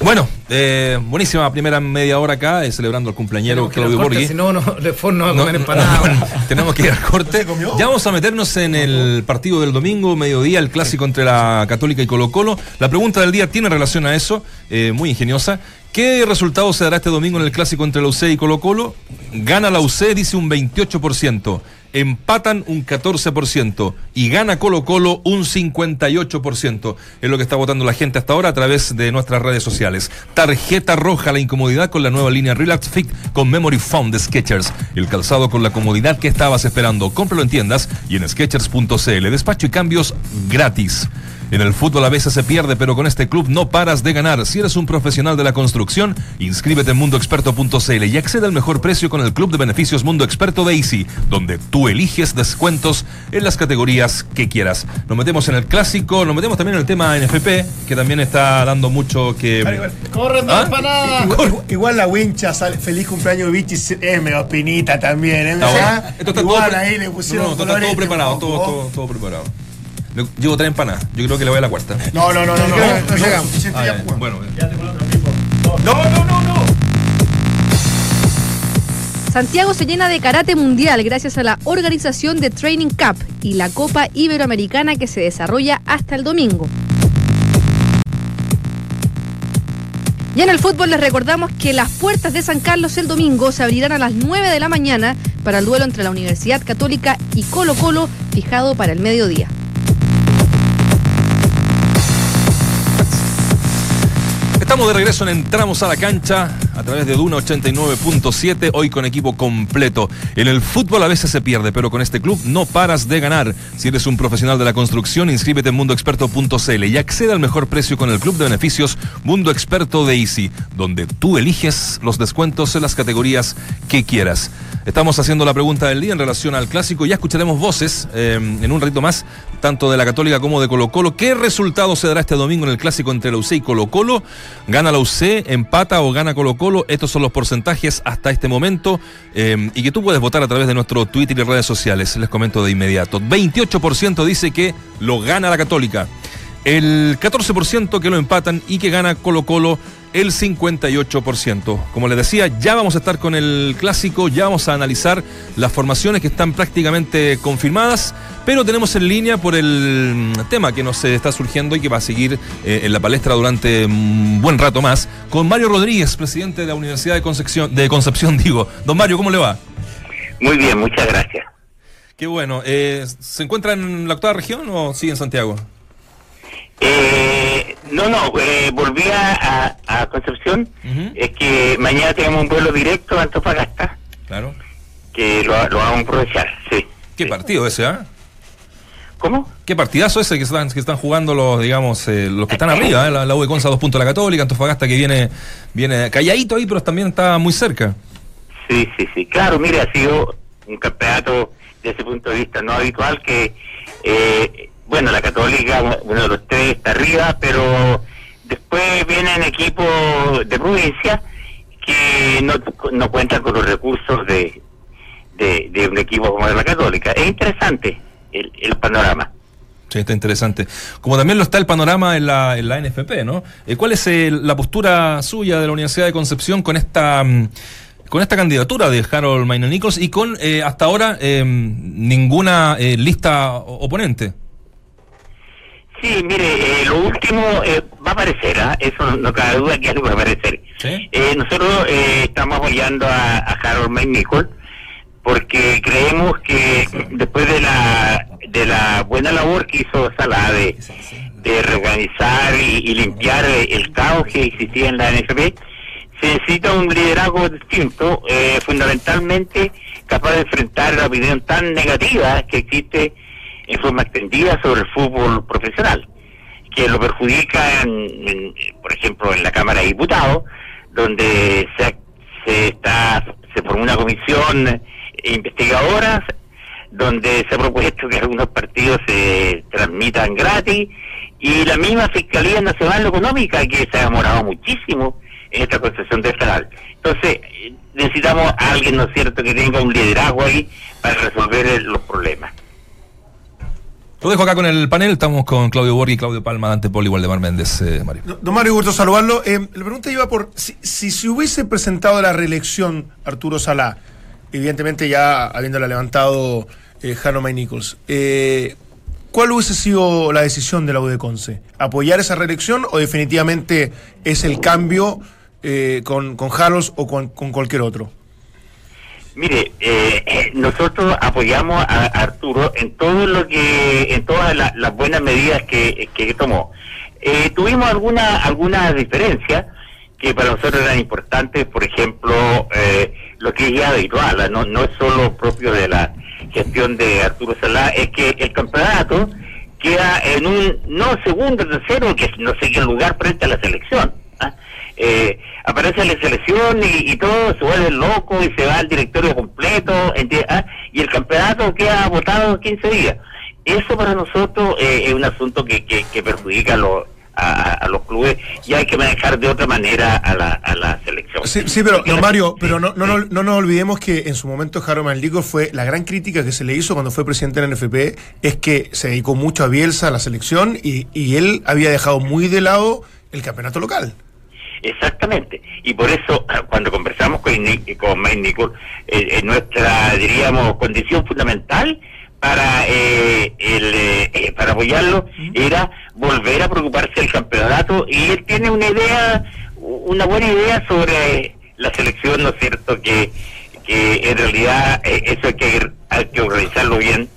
Bueno, eh, buenísima primera media hora acá, eh, celebrando al cumpleañero Claudio Borghi. Si no, no, no va a No, comer no, empanada. tenemos que ir al corte. Ya vamos a meternos en el partido del domingo, mediodía, el clásico entre la Católica y Colo Colo. La pregunta del día tiene relación a eso, eh, muy ingeniosa. ¿Qué resultado se dará este domingo en el clásico entre la UC y Colo Colo? Gana la UC, dice un 28%. Empatan un 14% y gana Colo Colo un 58%. Es lo que está votando la gente hasta ahora a través de nuestras redes sociales. Tarjeta roja, la incomodidad con la nueva línea Relax Fit con Memory Foam de Sketchers. El calzado con la comodidad que estabas esperando. Cómpralo en tiendas y en Sketchers.cl. Despacho y cambios gratis. En el fútbol a veces se pierde, pero con este club no paras de ganar. Si eres un profesional de la construcción, inscríbete en mundoexperto.cl y accede al mejor precio con el club de beneficios Mundo Experto de Easy, donde tú eliges descuentos en las categorías que quieras. Nos metemos en el clásico, nos metemos también en el tema NFP, que también está dando mucho que... ¡Corre, ¿Ah? empanada! Igual, igual la wincha sale feliz cumpleaños de Vichy es medio pinita también. ¿eh? Está O sea, bueno. Esto está igual todo, ahí le no, pusieron no, está todo preparado, todo, todo, todo preparado. Le- Llevo tres empanadas, yo creo que le voy a la cuarta. No, no, no, no, no. No, llegamos. Ah, bueno, No, no, no, no. Santiago se llena de karate mundial gracias a la organización de Training Cup y la Copa Iberoamericana que se desarrolla hasta el domingo. Y en el fútbol les recordamos que las puertas de San Carlos el domingo se abrirán a las 9 de la mañana para el duelo entre la Universidad Católica y Colo Colo fijado para el mediodía. Estamos de regreso en Entramos a la cancha a través de Duna 89.7, hoy con equipo completo. En el fútbol a veces se pierde, pero con este club no paras de ganar. Si eres un profesional de la construcción, inscríbete en mundoexperto.cl y accede al mejor precio con el club de beneficios Mundo Experto de Easy, donde tú eliges los descuentos en las categorías que quieras. Estamos haciendo la pregunta del día en relación al clásico. Ya escucharemos voces eh, en un ratito más, tanto de la Católica como de Colo Colo. ¿Qué resultado se dará este domingo en el clásico entre la UC y Colo Colo? ¿Gana la UC, empata o gana Colo Colo? Estos son los porcentajes hasta este momento eh, y que tú puedes votar a través de nuestro Twitter y redes sociales. Les comento de inmediato. 28% dice que lo gana la Católica. el 14% que lo empatan y que gana Colo Colo el 58%. Como les decía, ya vamos a estar con el clásico, ya vamos a analizar las formaciones que están prácticamente confirmadas, pero tenemos en línea por el mm, tema que nos eh, está surgiendo y que va a seguir eh, en la palestra durante un buen rato más, con Mario Rodríguez, presidente de la Universidad de Concepción, de Concepción digo. Don Mario, ¿cómo le va? Muy bien, muchas gracias. Qué bueno. Eh, ¿Se encuentra en la octava región o sigue en Santiago? Eh, no, no, eh, volví a, a Concepción. Es que mañana tenemos un vuelo directo a Antofagasta, Claro. que lo, lo vamos a aprovechar, sí. ¿Qué partido ese, ah? ¿Cómo? ¿Qué partidazo ese que están, que están jugando los, digamos, eh, los que están arriba? eh? La, la U de Conza, dos puntos de la Católica, Antofagasta que viene, viene calladito ahí, pero también está muy cerca. Sí, sí, sí. Claro, mire, ha sido un campeonato desde ese punto de vista no habitual que, eh, bueno, la Católica, uno de los tres está arriba, pero después vienen equipos de provincia que no, no cuentan con los recursos de, de, un equipo como la Católica. Es interesante el, el panorama. Sí, está interesante. Como también lo está el panorama en la, en la NFP, ¿no? Eh, ¿Cuál es eh, la postura suya de la Universidad de Concepción con esta mm, con esta candidatura de Harold Maynard Nichols y con eh, hasta ahora eh, ninguna eh, lista oponente? Sí, mire, eh, lo último eh, va a aparecer, ¿ah? eso no, no cabe duda que algo va a aparecer. ¿Sí? Eh, nosotros eh, estamos apoyando a, a Harold May porque creemos que después de la de la buena labor que hizo Salah de, de reorganizar y, y limpiar el caos que existía en la NFP, se necesita un liderazgo distinto, eh, fundamentalmente capaz de enfrentar la opinión tan negativa que existe en forma extendida sobre el fútbol profesional, que lo perjudica, por ejemplo, en la Cámara de Diputados, donde se, se está se formó una comisión investigadora donde se ha propuesto que algunos partidos se transmitan gratis y la misma Fiscalía Nacional Económica que se ha demorado muchísimo en esta concesión de federal. Entonces, necesitamos a alguien, ¿no es cierto?, que tenga un liderazgo ahí para resolver los problemas. Lo dejo acá con el panel, estamos con Claudio Borghi, Claudio Palma, Dante Poli, Waldemar Méndez, eh, Mario. Don Mario, gusto saludarlo. Eh, la pregunta iba por si, si se hubiese presentado la reelección Arturo Salá, evidentemente ya habiéndola levantado eh, Jano May Nichols, eh, ¿cuál hubiese sido la decisión de la UDECONCE? ¿Apoyar esa reelección o definitivamente es el cambio eh, con, con o con, con cualquier otro? Mire, eh, nosotros apoyamos a, Arturo en todo lo que, en todas la- las buenas medidas que, que tomó. Eh, tuvimos alguna alguna diferencia que para nosotros eran importantes, por ejemplo, eh, lo que es ya habitual, no, no es solo propio de la gestión de Arturo Salá, es que el campeonato queda en un, no segundo, tercero, que no sé qué lugar frente a la selección. ¿ah? Eh, aparece la selección y, y todo se vuelve loco y se va al directorio completo ¿ah? y el campeonato queda votado 15 días. Eso para nosotros eh, es un asunto que, que, que perjudica a los, a, a los clubes y hay que manejar de otra manera a la, a la selección. Sí, sí, pero, la- Mario, pero no, no, no, no nos olvidemos que en su momento Jaro Manlico fue la gran crítica que se le hizo cuando fue presidente de la NFP, es que se dedicó mucho a Bielsa, a la selección, y, y él había dejado muy de lado el campeonato local. Exactamente. Y por eso, cuando conversamos con, Ni- con Nicol, eh, eh, nuestra, diríamos, condición fundamental para eh, el, eh, eh, para apoyarlo era volver a preocuparse del campeonato y él tiene una idea, una buena idea sobre la selección, ¿no es cierto? Que, que en realidad eh, eso hay que, hay que organizarlo bien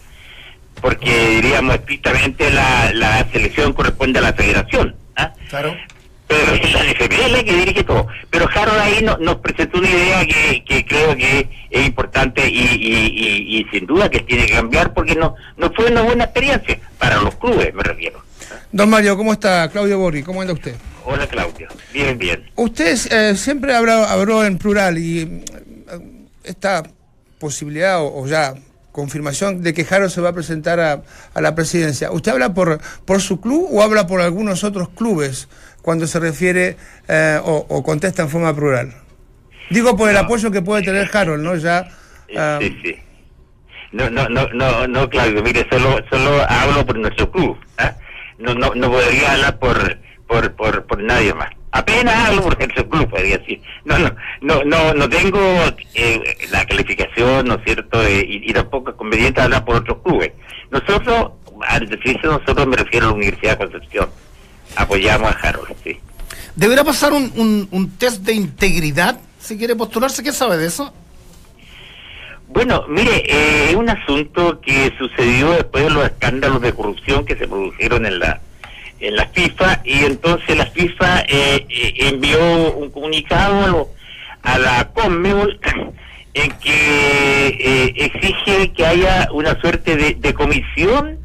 porque diríamos estrictamente la, la selección corresponde a la federación. ¿ah? Claro. Pero es la NFP es la que dirige todo. Pero Harold ahí no- nos presentó una idea que, que creo que es importante y, y- y- y sin duda que tiene que cambiar porque no, no fue una buena experiencia para los clubes, me refiero. Don Mario, ¿cómo está? Claudio Borri, ¿cómo anda usted? Hola Claudio, bien, bien. Usted eh, siempre habló, habló en plural y mm, esta posibilidad o, o ya confirmación de que Jaro se va a presentar a, a la presidencia. ¿Usted habla por, por su club o habla por algunos otros clubes cuando se refiere eh, o, o contesta en forma plural? Digo por el No. apoyo que puede tener Harold, ¿no? Ya. Eh, ah, sí, sí. No, no, no, no, no, Claudio, mire, solo, solo hablo por nuestro club. ¿ah? no, no, no podría hablar por, por, por, por nadie más. Apenas hablo por el club, podría decir. No, no, no, no, no tengo eh, la calificación, ¿no es cierto? Eh, y, y tampoco es conveniente hablar por otros clubes. Nosotros, al decirse nosotros me refiero a la Universidad de Concepción. Apoyamos a Harold, sí. ¿Deberá pasar un, un- un test de integridad si quiere postularse? ¿Qué sabe de eso? Bueno, mire, eh, es un asunto que sucedió después de los escándalos de corrupción que se produjeron en la en la FIFA y entonces la FIFA eh, eh, envió un comunicado a, lo- a la Conmebol en que eh, exige que haya una suerte de, de comisión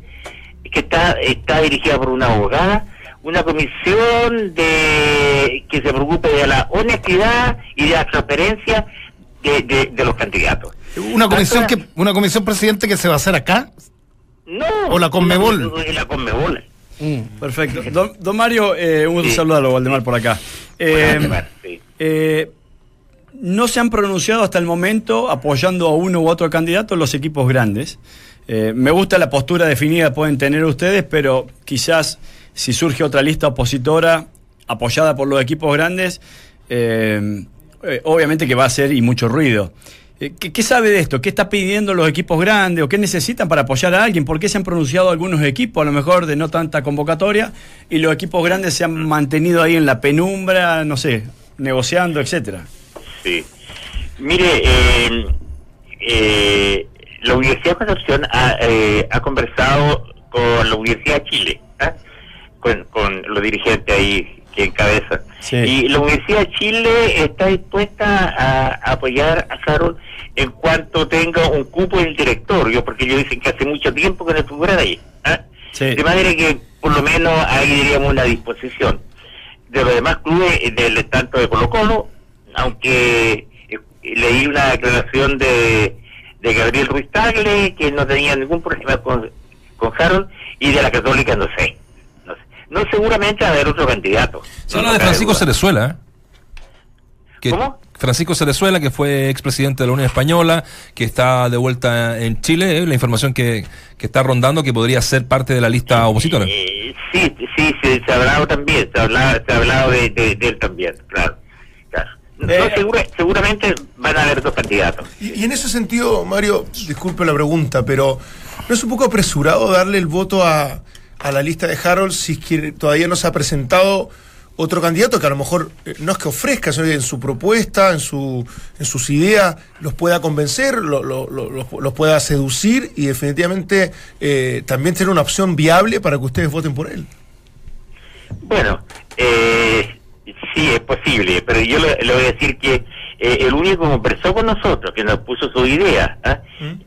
que está está dirigida por una abogada, una comisión de que se preocupe de la honestidad y de la transparencia de, de- de los candidatos. Una comisión que una comisión presidente que se va a hacer acá. No. O la Conmebol. La, la Conmebol. Perfecto. Don, don Mario, eh, un gusto Sí. saludarlo, Valdemar, por acá. Eh, sí. eh, no se han pronunciado hasta el momento apoyando a uno u otro candidato los equipos grandes. Eh, me gusta la postura definida que pueden tener ustedes, pero quizás si surge otra lista opositora apoyada por los equipos grandes, eh, eh, obviamente que va a hacer y mucho ruido. Eh, ¿Qué, qué sabe de esto? ¿Qué está pidiendo los equipos grandes o qué necesitan para apoyar a alguien? ¿Por qué se han pronunciado algunos equipos, a lo mejor de no tanta convocatoria, y los equipos grandes se han mantenido ahí en la penumbra, no sé, negociando, etcétera? Sí. Mire, eh, eh, la Universidad de Concepción ha, eh, ha conversado con la Universidad de Chile, ¿ah? con, con los dirigentes ahí que encabezan. Sí. Y la Universidad de Chile está dispuesta a, apoyar a Harold en cuanto tenga un cupo en el directorio, porque ellos dicen que hace mucho tiempo que no estuvieran ahí. ¿ah? Sí. De manera que por lo menos ahí diríamos una disposición. De los demás clubes, eh, del tanto de Colo Colo, aunque eh, leí una declaración de, de Gabriel Ruiz Tagle que no tenía ningún problema con, con Harold, y de la Católica no sé. No, seguramente va a haber otro candidato. Se habla de Francisco. Cerezuela. ¿eh? Que ¿Cómo? Francisco Cerezuela, que fue expresidente de la Unión Española, que está de vuelta en Chile, ¿eh? la información que, que está rondando que podría ser parte de la lista opositora. Eh, sí, sí, sí, se ha hablado también, se ha hablado, se ha hablado de, de- de él también, claro. claro. No, Eh, segura- seguramente van a haber dos candidatos. Y, y en ese sentido, Mario, disculpe la pregunta, pero ¿no es un poco apresurado darle el voto a, a la lista de Harold si es que todavía no se ha presentado otro candidato que a lo mejor eh, no es que ofrezca, sino que en su propuesta, en, su, en sus ideas, los pueda convencer, lo- lo- lo- los, los pueda seducir y definitivamente eh, también tener una opción viable para que ustedes voten por él? Bueno, eh, sí, es posible, pero yo le, voy a decir que eh, el único que conversó con nosotros, que nos puso su idea, ¿ah?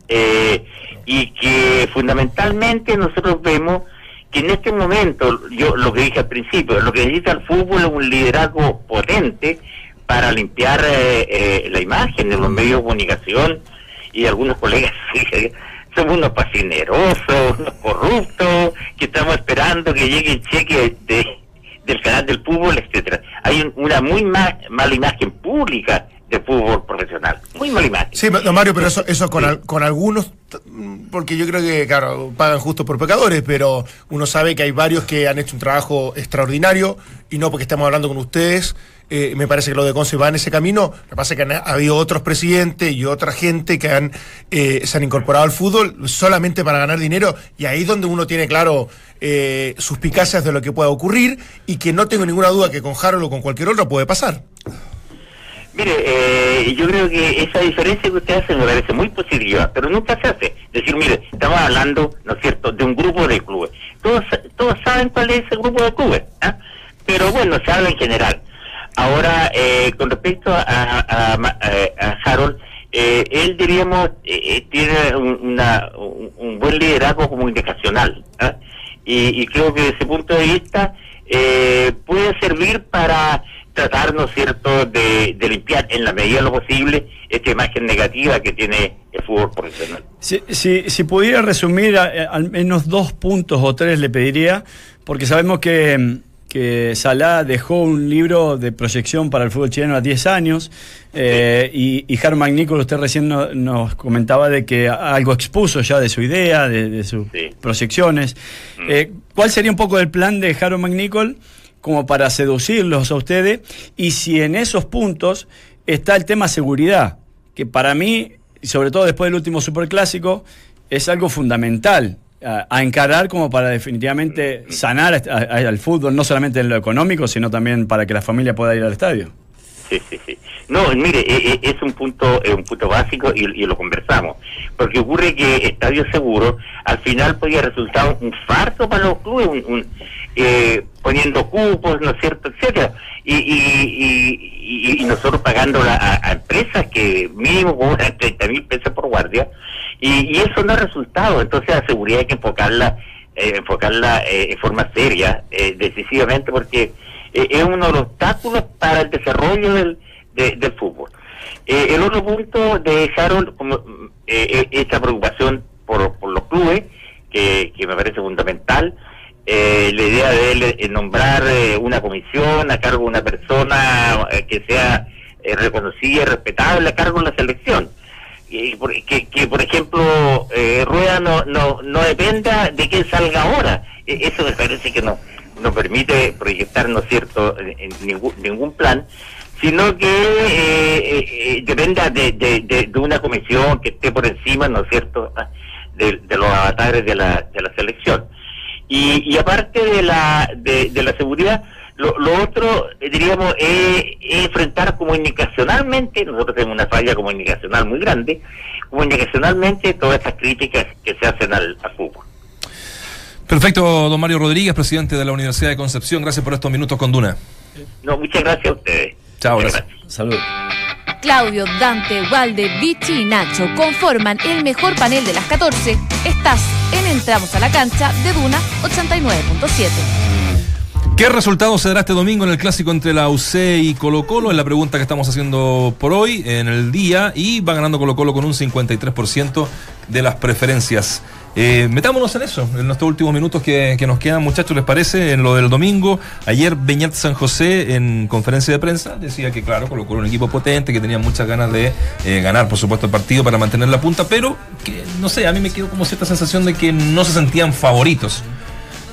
Eh, y que fundamentalmente nosotros vemos que en este momento, yo lo que dije al principio, lo que necesita el fútbol es un liderazgo potente para limpiar eh, eh, la imagen de los medios de comunicación y algunos colegas somos unos pasinerosos, unos corruptos, que estamos esperando que llegue el cheque de, del canal del fútbol, etcétera. Hay un- una muy ma- mala imagen pública de fútbol profesional, muy mala imagen. Sí, don Mario, pero eso, eso con, al- con algunos, porque yo creo que, claro, pagan justo por pecadores, pero uno sabe que hay varios que han hecho un trabajo extraordinario y no porque estamos hablando con ustedes. eh, me parece que lo de Conce va en ese camino. Lo que pasa es que han ha habido otros presidentes y otra gente que han eh, se han incorporado al fútbol solamente para ganar dinero y ahí es donde uno tiene claro eh, suspicacias de lo que pueda ocurrir y que no tengo ninguna duda que con Harold o con cualquier otro puede pasar. Mire, eh, yo creo que esa diferencia que usted hace me parece muy positiva, pero nunca se hace. Decir, mire, estamos hablando, ¿no es cierto?, de un grupo de clubes. Todos, todos saben cuál es ese grupo de clubes, ¿ah? pero bueno, se habla en general. Ahora, eh, con respecto a, a- a Ma- a- Harold, eh, él, diríamos, eh, eh, tiene un, una- un- un buen liderazgo comunicacional. ¿ah? Y, y creo que desde ese punto de vista eh, puede servir para tratar, ¿no es cierto?, de, de limpiar en la medida de lo posible esta imagen negativa que tiene el fútbol profesional. Si, si, si pudiera resumir a- a- al menos dos puntos o tres le pediría, porque sabemos que, mm, que Salah dejó un libro de proyección para el fútbol chileno a 10 años eh, y, y Harold McNichol, usted recién no- nos comentaba de que algo expuso ya de su idea, de, de sus Sí. proyecciones. Eh, ¿Cuál sería un poco el plan de Harold McNichol como para seducirlos a ustedes? Y si en esos puntos está el tema seguridad, que para mí, y sobre todo después del último superclásico, es algo fundamental a, a encarar como para definitivamente sanar a- al fútbol, no solamente en lo económico, sino también para que la familia pueda ir al estadio. Sí, sí, sí. No, mire, eh, eh, es un punto es un punto básico y, y lo conversamos. Porque ocurre que Estadio Seguro al final podía resultar un farto para los clubes, un, un, eh, poniendo cupos, ¿no es cierto?, etcétera. Y, y, y, y- nosotros pagando a, a empresas que mínimo cobran 30 mil pesos por guardia. Y, y eso no ha resultado. Entonces la seguridad hay que enfocarla eh, enfocarla eh, en forma seria, eh, decisivamente, porque eh, es uno de los obstáculos para el desarrollo del, de- del fútbol. Eh, el otro punto de Harold, como, mm, eh, eh, esta preocupación por, por los clubes, que, que me parece fundamental, eh, la idea de él nombrar una comisión a cargo de una persona que sea reconocida y respetable a cargo de la selección. Y que, que, por ejemplo Rueda no, no, no dependa de quién salga ahora. E- eso me parece que no no permite proyectar no es cierto en, en ningún, ningún plan sino que eh, eh, eh, dependa de, de, de- de una comisión que esté por encima no es cierto Ah, de, los avatares de la, de la selección. Y, y aparte de la de, la seguridad lo, otro eh, diríamos es, enfrentar comunicacionalmente nosotros tenemos una falla comunicacional muy grande comunicacionalmente todas estas críticas que se hacen al, al fútbol Perfecto, don Mario Rodríguez, presidente de la Universidad de Concepción. Gracias por estos minutos con Duna. no muchas gracias a ustedes Chao, gracias. Salud. Claudio, Dante, Walde, Vichy y Nacho conforman el mejor panel de las 14. Estás en Entramos a la cancha de Duna 89.7. ¿Qué resultado se dará este domingo en el clásico entre la UC y Colo Colo? Es la pregunta que estamos haciendo por hoy, en el día, y va ganando Colo Colo con un 53% de las preferencias. Eh, metámonos en eso, en estos últimos minutos que, que nos quedan, muchachos, ¿les parece? En lo del domingo, ayer Beñat San José en conferencia de prensa decía que, claro, Colo Colo era un equipo potente, que tenía muchas ganas de eh, ganar, por supuesto, el partido para mantener la punta, pero que, no sé, a mí me quedó como cierta sensación de que no se sentían favoritos.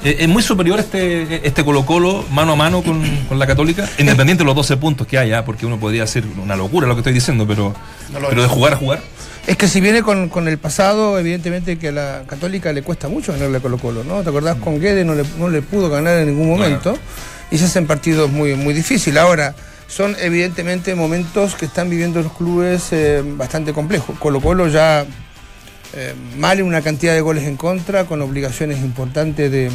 Eh, es muy superior este, este Colo Colo mano a mano con, con la Católica, independiente de los 12 puntos que haya, porque uno podría decir una locura lo que estoy diciendo, pero, No pero de jugar a jugar. Es que si viene con, con el pasado, evidentemente que a la Católica le cuesta mucho ganarle a Colo Colo, ¿no? ¿Te acordás con Guede? No le, no le pudo ganar en ningún momento. Y se hacen partidos muy, muy difíciles. Ahora, son evidentemente momentos que están viviendo los clubes eh, bastante complejos. Colo Colo ya eh, mal en una cantidad de goles en contra, con obligaciones importantes de,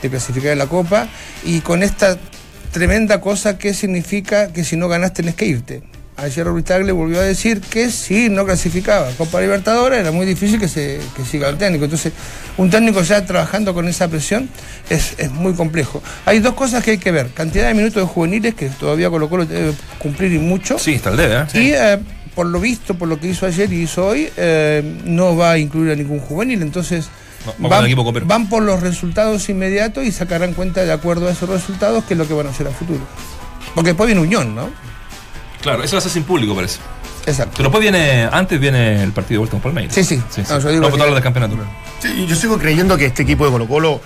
de clasificar en la Copa, y con esta tremenda cosa que significa que si no ganas tenés que irte. Ayer Tagle volvió a decir que si no clasificaba Copa Libertadores era muy difícil que se que siga el técnico. Entonces, un técnico ya trabajando con esa presión es, es muy complejo. Hay dos cosas que hay que ver. Cantidad de minutos de juveniles, que todavía Colo Colo debe cumplir y mucho. Sí, está el debe, ¿eh? Y eh, por lo visto, por lo que hizo ayer y hizo hoy, eh, no va a incluir a ningún juvenil. Entonces, van, van por los resultados inmediatos y sacarán cuenta de acuerdo a esos resultados qué es lo que van a hacer a futuro. Porque después viene Unión, ¿no? Claro, eso va a ser sin público, parece. Exacto. Pero después viene, antes viene el partido de vuelta con Palmeiras. Sí, sí. sí, sí. No, yo digo No, que- del campeonato. Sí, yo sigo creyendo que este equipo de Colo Colo,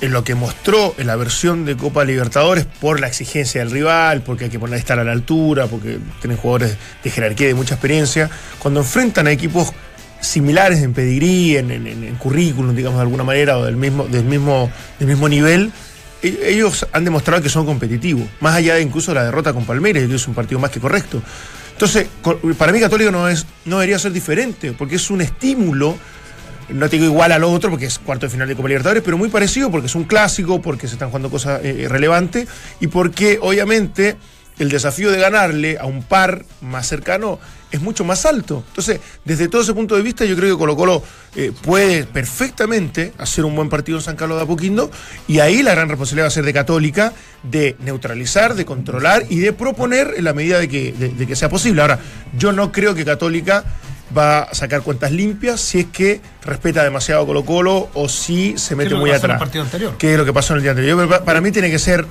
en lo que mostró en la versión de Copa Libertadores, por la exigencia del rival, porque hay que poner estar a la altura, porque tienen jugadores de jerarquía y de mucha experiencia, cuando enfrentan a equipos similares en pedigrí, en, en- currículum, digamos de alguna manera, o del mismo, del mismo, del mismo nivel, ellos han demostrado que son competitivos, más allá de incluso la derrota con Palmeiras, que es un partido más que correcto. Entonces, para mí Católico no, es, no debería ser diferente, porque es un estímulo no te digo igual al otro porque es cuarto de final de Copa Libertadores, pero muy parecido porque es un clásico, porque se están jugando cosas eh, relevantes y porque obviamente el desafío de ganarle a un par más cercano es mucho más alto. Entonces, desde todo ese punto de vista, yo creo que Colo Colo eh, puede perfectamente hacer un buen partido en San Carlos de Apoquindo y ahí la gran responsabilidad va a ser de Católica de neutralizar, de controlar y de proponer en la medida de que, de- de que sea posible. Ahora, yo no creo que Católica va a sacar cuentas limpias si es que respeta demasiado Colo Colo o si se ¿Qué mete es lo que muy pasó en el atrás. partido anterior? Que es lo que pasó en el día anterior. Para- para mí tiene que ser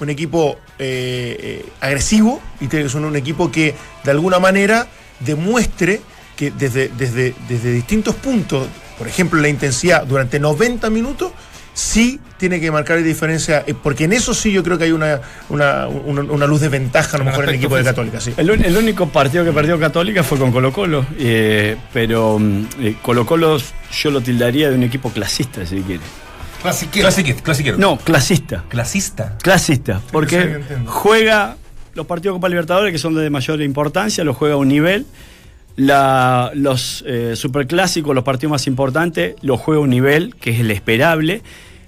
un equipo eh, eh, agresivo y tiene que ser un equipo que de alguna manera demuestre que desde, desde, desde distintos puntos, por ejemplo la intensidad durante 90 minutos, sí tiene que marcar diferencia, eh, porque en eso sí yo creo que hay una, una, una- una luz de ventaja a lo mejor en el equipo de. Católica. Sí. El, único partido que perdió Católica fue con Colo Colo, eh, pero mm, eh, Colo Colo yo lo tildaría de un equipo clasista, si quiere. Clasiquero. Clasiquero. No, clasista. Clasista. Clasista, sí, porque juega los partidos de Copa Libertadores que son de mayor importancia, los juega a un nivel. La- los eh, superclásicos, los partidos más importantes, los juega a un nivel que es el esperable.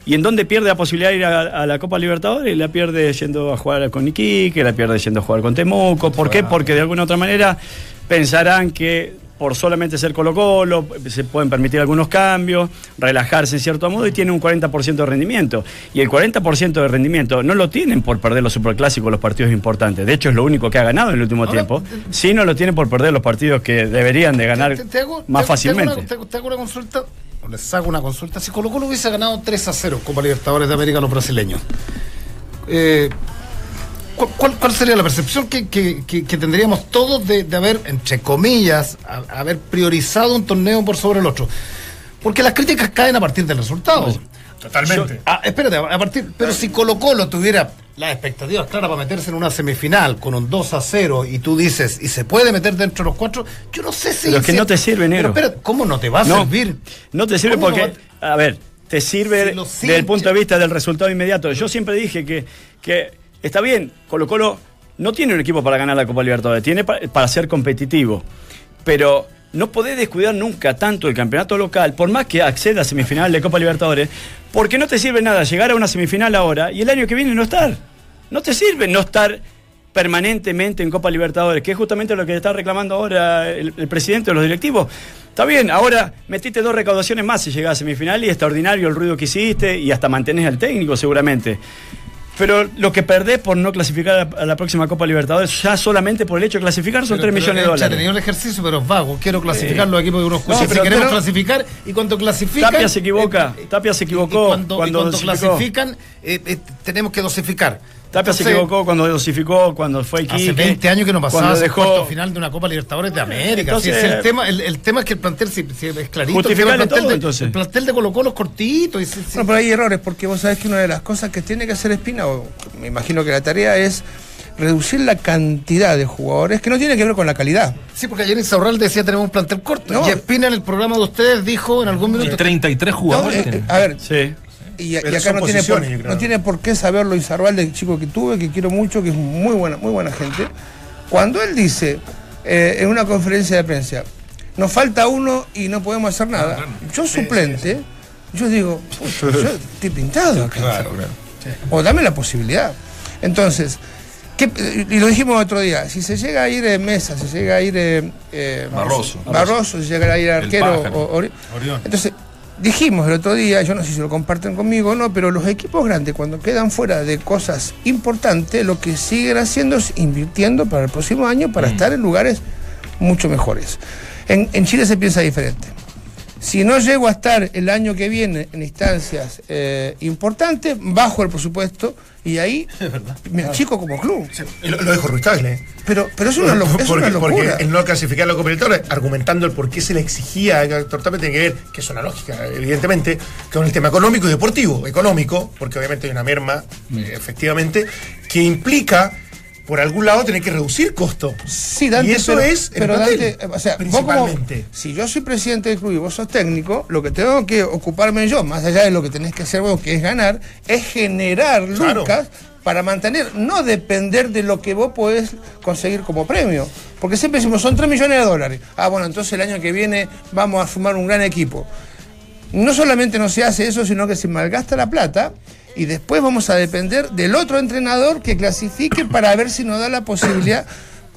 Y en donde pierde la posibilidad de ir a, a la Copa Libertadores, la pierde yendo a jugar con Iquique, la pierde yendo a jugar con Temuco. ¿Por qué? Porque de alguna otra manera pensarán que por solamente ser Colo Colo se pueden permitir algunos cambios, relajarse en cierto modo y tiene un 40% de rendimiento. Y el 40% de rendimiento no lo tienen por perder los superclásicos, los partidos importantes. De hecho, es lo único que ha ganado en el último Ahora, tiempo. te- Sí, no lo tienen por perder los partidos que deberían de ganar Te- te hago- más te- fácilmente. Te hago, una, te hago- te hago una consulta, o les hago una consulta. Si Colo Colo hubiese ganado 3 a 0 Copa Libertadores de América a los brasileños, eh, ¿cuál, sería la percepción que, que- que- que tendríamos todos de, de haber, entre comillas, a- haber priorizado un torneo por sobre el otro? Porque las críticas caen a partir del resultado. Totalmente. Ah, espérate, a partir. Pero si Colo Colo tuviera las expectativas claras para meterse en una semifinal con un 2 a 0 y tú dices, y se puede meter dentro de los cuatro, yo no sé si. Pero es que si- no te sirve, negro. Pero espera, ¿cómo no te va a No, servir? No te sirve ¿Cómo porque, no a ver, te sirve Si desde el punto de vista del resultado inmediato. Yo siempre dije que está bien, Colo Colo no tiene un equipo para ganar la Copa Libertadores, tiene pa- para, ser competitivo, pero no podés descuidar nunca tanto el campeonato local, por más que acceda a semifinal de Copa Libertadores, porque no te sirve nada llegar a una semifinal ahora y el año que viene no estar. No te sirve no estar permanentemente en Copa Libertadores, que es justamente lo que está reclamando ahora el, el presidente de los directivos. Está bien, ahora metiste dos recaudaciones más si llegás a semifinal y extraordinario el ruido que hiciste y hasta mantenés al técnico seguramente. Pero lo que perdés por no clasificar a la próxima Copa Libertadores, ya solamente por el hecho de clasificar, son Pero- 3 pero millones de es dólares. entretenido el ejercicio, pero es vago. Quiero clasificar los equipos que uno escucha. No, si queremos pero- clasificar y cuando clasifican. Tapia se equivoca, eh, eh, Tapia se y- y equivocó cuando, cuando y cuando clasifican, eh, eh, tenemos que dosificar. Tapia se equivocó cuando dosificó, cuando fue Iquique. Hace 20 años que no pasaba cuando ese dejó cuarto final de una Copa Libertadores de América. Entonces, el, tema, el, el tema es que el plantel, si, si es clarito, el, tema del plantel todo, de, entonces. el plantel de Colo Colo es cortito. Y si- si- Bueno, pero hay errores, porque vos sabés que una de las cosas que tiene que hacer Espina, o me imagino que la tarea es reducir la cantidad de jugadores que no tiene que ver con la calidad. sí, porque ayer Insaurral decía tenemos un plantel corto. No. y Espina en el programa de ustedes dijo en algún minuto. 33 No, jugadores. eh, eh, a ver, Sí. Y, acá no tiene, por, no tiene qué saberlo Izarral del chico que tuve, que quiero mucho, que es muy buena, muy buena gente. Cuando él dice eh, en una conferencia de prensa, nos falta uno y no podemos hacer nada, yo suplente, yo digo, "Pucha, yo estoy pintado acá. O dame la posibilidad. Entonces, ¿qué- y lo dijimos otro día, si se llega a ir eh, Mesa, si se llega a ir eh, eh, Barroso. Barroso, si llega a ir El arquero, pájaro. o- Ori- entonces, dijimos el otro día, yo no sé si lo comparten conmigo o no, pero los equipos grandes cuando quedan fuera de cosas importantes, lo que siguen haciendo es invirtiendo para el próximo año para estar en lugares mucho mejores. En, en Chile se piensa diferente. Si no llego a estar el año que viene en instancias eh, importantes, bajo el presupuesto y ahí me achico como club. Lo, lo dijo Ruiz Tagle. Pero, pero es una, lo- es porque, una locura. porque el no clasificar a la Copa Libertadores, argumentando el por qué se le exigía a Héctor Tapia, tiene que ver, que es una lógica, evidentemente, con el tema económico y deportivo. Económico, porque obviamente hay una merma, eh, efectivamente, que implica, por algún lado, tener que reducir costo. Sí, Dante, y eso pero, es el pero Dante, eh, o sea, vos como, principalmente. si yo soy presidente del club y vos sos técnico, lo que tengo que ocuparme yo, más allá de lo que tenés que hacer vos, que es ganar, es generar Claro. lucas para mantener, no depender de lo que vos podés conseguir como premio. Porque siempre decimos, son 3 millones de dólares. Ah, bueno, entonces el año que viene vamos a sumar un gran equipo. No solamente no se hace eso, sino que se malgasta la plata y después vamos a depender del otro entrenador que clasifique para ver si nos da la posibilidad.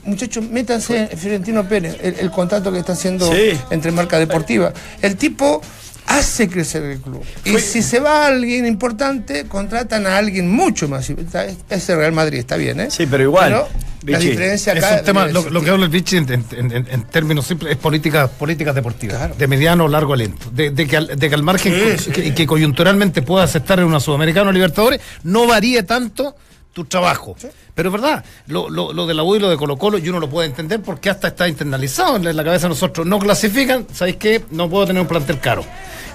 Muchachos, métanse en Fiorentino Pérez, el, el contrato que está haciendo Sí. entre marca deportiva. El tipo hace crecer el club. Y si se va alguien importante, contratan a alguien mucho más. Está- Ese Real Madrid está bien, ¿eh? Sí, pero igual. Pero La diferencia Es acá. un tema, debe lo, lo que habla el Vichy en, en- en- en términos simples es políticas políticas deportivas, Claro. de mediano, largo, lento. De, de que, al, de que al margen Sí, co- sí. que, que coyunturalmente puedas estar en una Sudamericana o Libertadores, no varíe tanto tu trabajo. Pero es verdad, lo, lo, lo de la U y lo de Colo Colo, y uno lo puede entender porque hasta está internalizado en la- cabeza de nosotros. No clasifican, ¿sabéis qué? No puedo tener un plantel caro.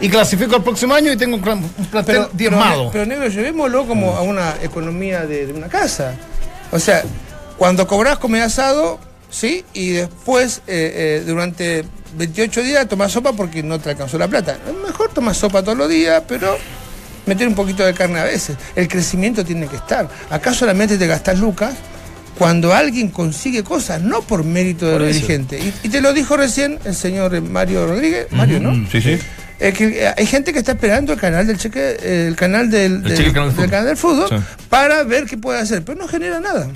Y clasifico el próximo año y tengo un, plan- un plantel Pero, diezmado. pero, pero, negro, llevémoslo como a una economía de, de una casa. O sea, cuando cobras comer asado, ¿sí? Y después, eh, eh, durante 28 días, tomas sopa porque no te alcanzó la plata. Es mejor tomar sopa todos los días, pero meter un poquito de carne a veces. El crecimiento tiene que estar. Acá solamente te gastas lucas cuando alguien consigue cosas, no por mérito de los dirigentes. Y, y te lo dijo recién el señor Mario Rodríguez, Mario, ¿no? Mm, Sí, sí. Es que eh, hay gente que está esperando el canal del cheque, eh, el canal del, del- cheque, el canal del del canal del fútbol Sí. para ver qué puede hacer, pero no genera nada.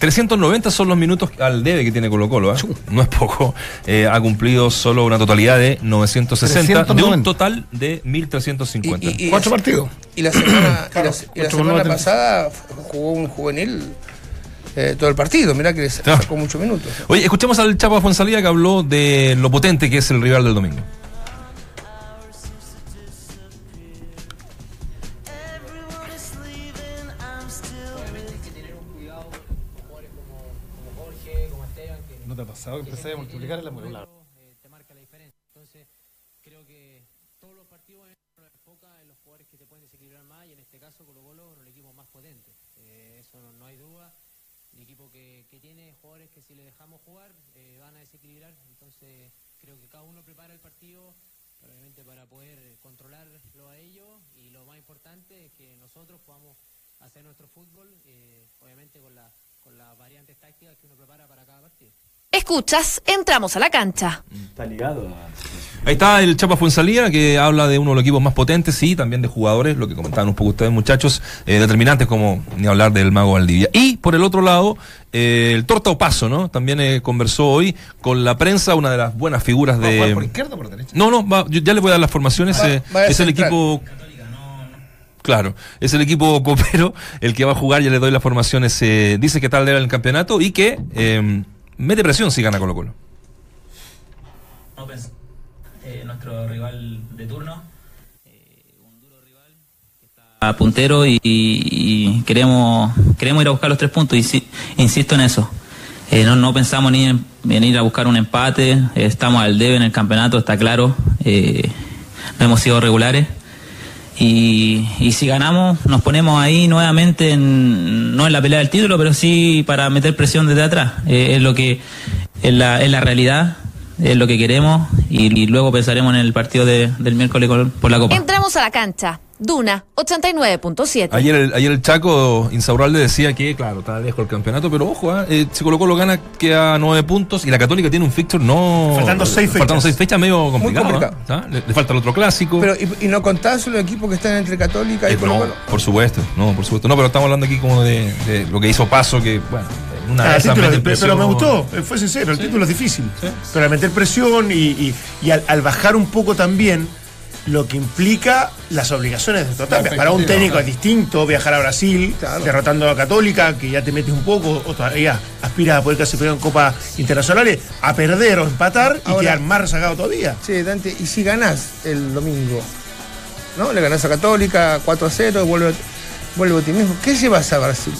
390 son los minutos al debe que tiene Colo Colo, ¿eh? no es poco. Eh, ha cumplido solo una totalidad de 960 de un 390. total de 1350. Y- y- y- Cuatro partidos. Y la semana, y la- y la ocho por semana nueve, pasada jugó un juvenil eh, todo el partido, mira que Ah. sacó muchos minutos. Oye, escuchemos al Chapa Fonsalía que habló de lo potente que es el rival del domingo. Pasado empecé a multiplicar el amor? eh, te marca la diferencia. Entonces, creo que todos los partidos uno enfoca en los jugadores que te pueden desequilibrar más y en este caso Colo Colo es el equipo más potente. Eh, eso no, no hay duda. Un equipo que, que tiene jugadores que si le dejamos jugar eh, van a desequilibrar. Entonces, creo que cada uno prepara el partido obviamente para poder eh, controlarlo a ellos y lo más importante es que nosotros podamos hacer nuestro fútbol, eh, obviamente con, la, con las variantes tácticas que uno prepara para cada partido. Escuchas, entramos a la cancha. Está ligado a. Ahí está el Chapa Fuensalía que habla de uno de los equipos más potentes y también de jugadores, lo que comentaban un poco ustedes muchachos, eh, determinantes como ni hablar del mago Valdivia. Y por el otro lado, eh, el Torta Opaso, ¿no? También eh, conversó hoy con la prensa, una de las buenas figuras ¿Va a jugar de... por izquierda o por derecha? No, no, va- yo ya le voy a dar las formaciones. Va- eh, va es el equipo. Claro, es el equipo copero el que va a jugar. Ya le doy las formaciones. eh, dice que tal era el campeonato y que eh, mete presión si gana Colo Colo. No pens- eh, nuestro rival de turno. a puntero y, y- y queremos queremos ir a buscar los tres puntos insisto en eso Eh, no, pensamos ni en, en ir a buscar un empate eh, estamos al debe en el campeonato está claro Eh, no hemos sido regulares y, y si ganamos nos ponemos ahí nuevamente en, no en la pelea del título pero sí para meter presión desde atrás Eh, es lo que es la, es la realidad es lo que queremos y, y luego pensaremos en el partido de- del miércoles por la copa Entramos a la cancha. Duna 89.7. Ayer el, ayer el Chaco Insaurralde decía que, claro, está lejos el campeonato, pero ojo, ah, eh, si Colo Colo gana, queda nueve puntos y la Católica tiene un fixture no. Faltando seis fechas. Faltando seis fechas, medio complicado. complicado. ¿ah? Le, le falta el otro clásico. Pero, y, y no contás los equipos que están entre Católica y Eh, Colo no, Colo. por supuesto, no, por supuesto. No, pero estamos hablando aquí como de, de lo que hizo Paso, que, bueno, una Ah, de título, pero, pero me presión. gustó, eh, fue sincero, el título es difícil. Pero al meter presión y, y- y al, al bajar un poco también lo que implica las obligaciones de total. La Para un técnico es distinto viajar a Brasil, derrotando a Católica, que ya te metes un poco, o todavía aspiras a poder clasificar en Copa Internacionales, a perder o empatar y quedar más rezagado todavía. Sí, Dante, y si ganás el domingo, ¿no? Le ganás a Católica 4 a 0, vuelve, vuelve a ti mismo. ¿Qué llevas a Brasil?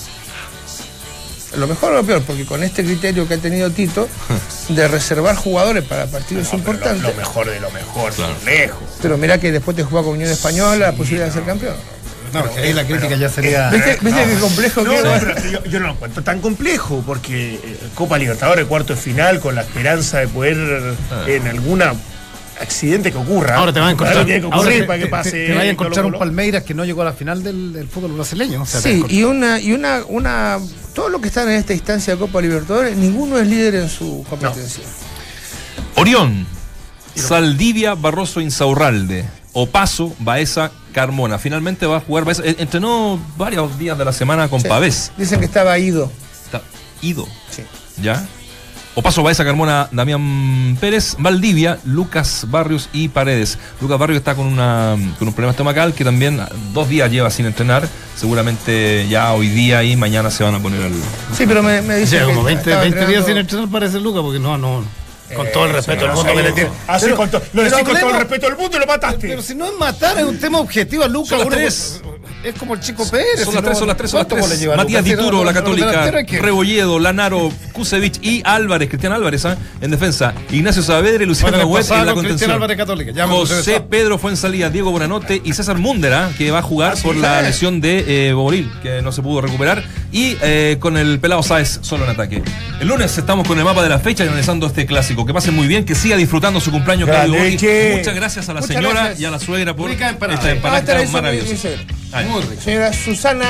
Lo mejor o lo peor, porque con este criterio que ha tenido Tito de reservar jugadores para partidos No, pero importantes. Lo, lo mejor de lo mejor, lejos. Pero mira que después te juega con Unión Española la posibilidad de ser campeón. No, que ahí la crítica ya sería. ¿Viste, viste qué complejo No, que no, es? pero yo, yo no lo encuentro tan complejo, porque eh, Copa Libertadores, cuarto de final, con la esperanza de poder Ah. en alguna accidente que ocurra. Ahora te vas a encontrar, que ahora ocurrir te- para que pase. te- te a encontrar un. Palmeiras que no llegó a la final del, del fútbol brasileño. o sea, te Sí, y una, y una, una, todos los que están en esta instancia de Copa Libertadores, ninguno es líder en su competencia. Orión, Saldivia, Barroso, Insaurralde, Opaso, Baeza, Carmona. Finalmente va a jugar Baeza. eh, Entrenó varios días de la semana con Sí. Pavés. Dicen que estaba ido. Está ido. Sí. ¿Ya? Opaso, Baeza, Carmona, Damián Pérez, Valdivia, Lucas Barrios y Paredes. Lucas Barrios está con, una, con un problema estomacal que también dos días lleva sin entrenar. Seguramente ya hoy día y mañana se van a poner al. Sí, pero me, me dice. Como 20, estaba 20 días sin entrenar parece Lucas, porque no, no. Con todo el respeto del mundo que le tiene. así Pero- con to- lo decís con todo el respeto del mundo y lo mataste. Pero si no es matar, es un tema objetivo. Lucas, Son las tres. es como el chico Pérez. Son las tres, son las tres, son las ¿cuánto tres. Matías Dituro, la Católica, Rebolledo, Lanaro, Kusevich y Álvarez, Cristian Álvarez, ¿ah? en defensa. Ignacio Saavedra y Luciano pasaba en la contención. Álvarez Católica, ya José. Pedro Fuensalía, Diego Bonanote y César Múndera, que va a jugar por la lesión de eh, Boboril, que no se pudo recuperar. Y eh, con el pelado Sáez solo en ataque. El lunes estamos con el mapa de la fecha y analizando este clásico. Que pasen muy bien, que siga disfrutando su cumpleaños, Grande. Muchas gracias a la Muchas señora gracias. y a la suegra por empanada. esta Ah, empanada esta mi- mi maravillosa. Señora Susana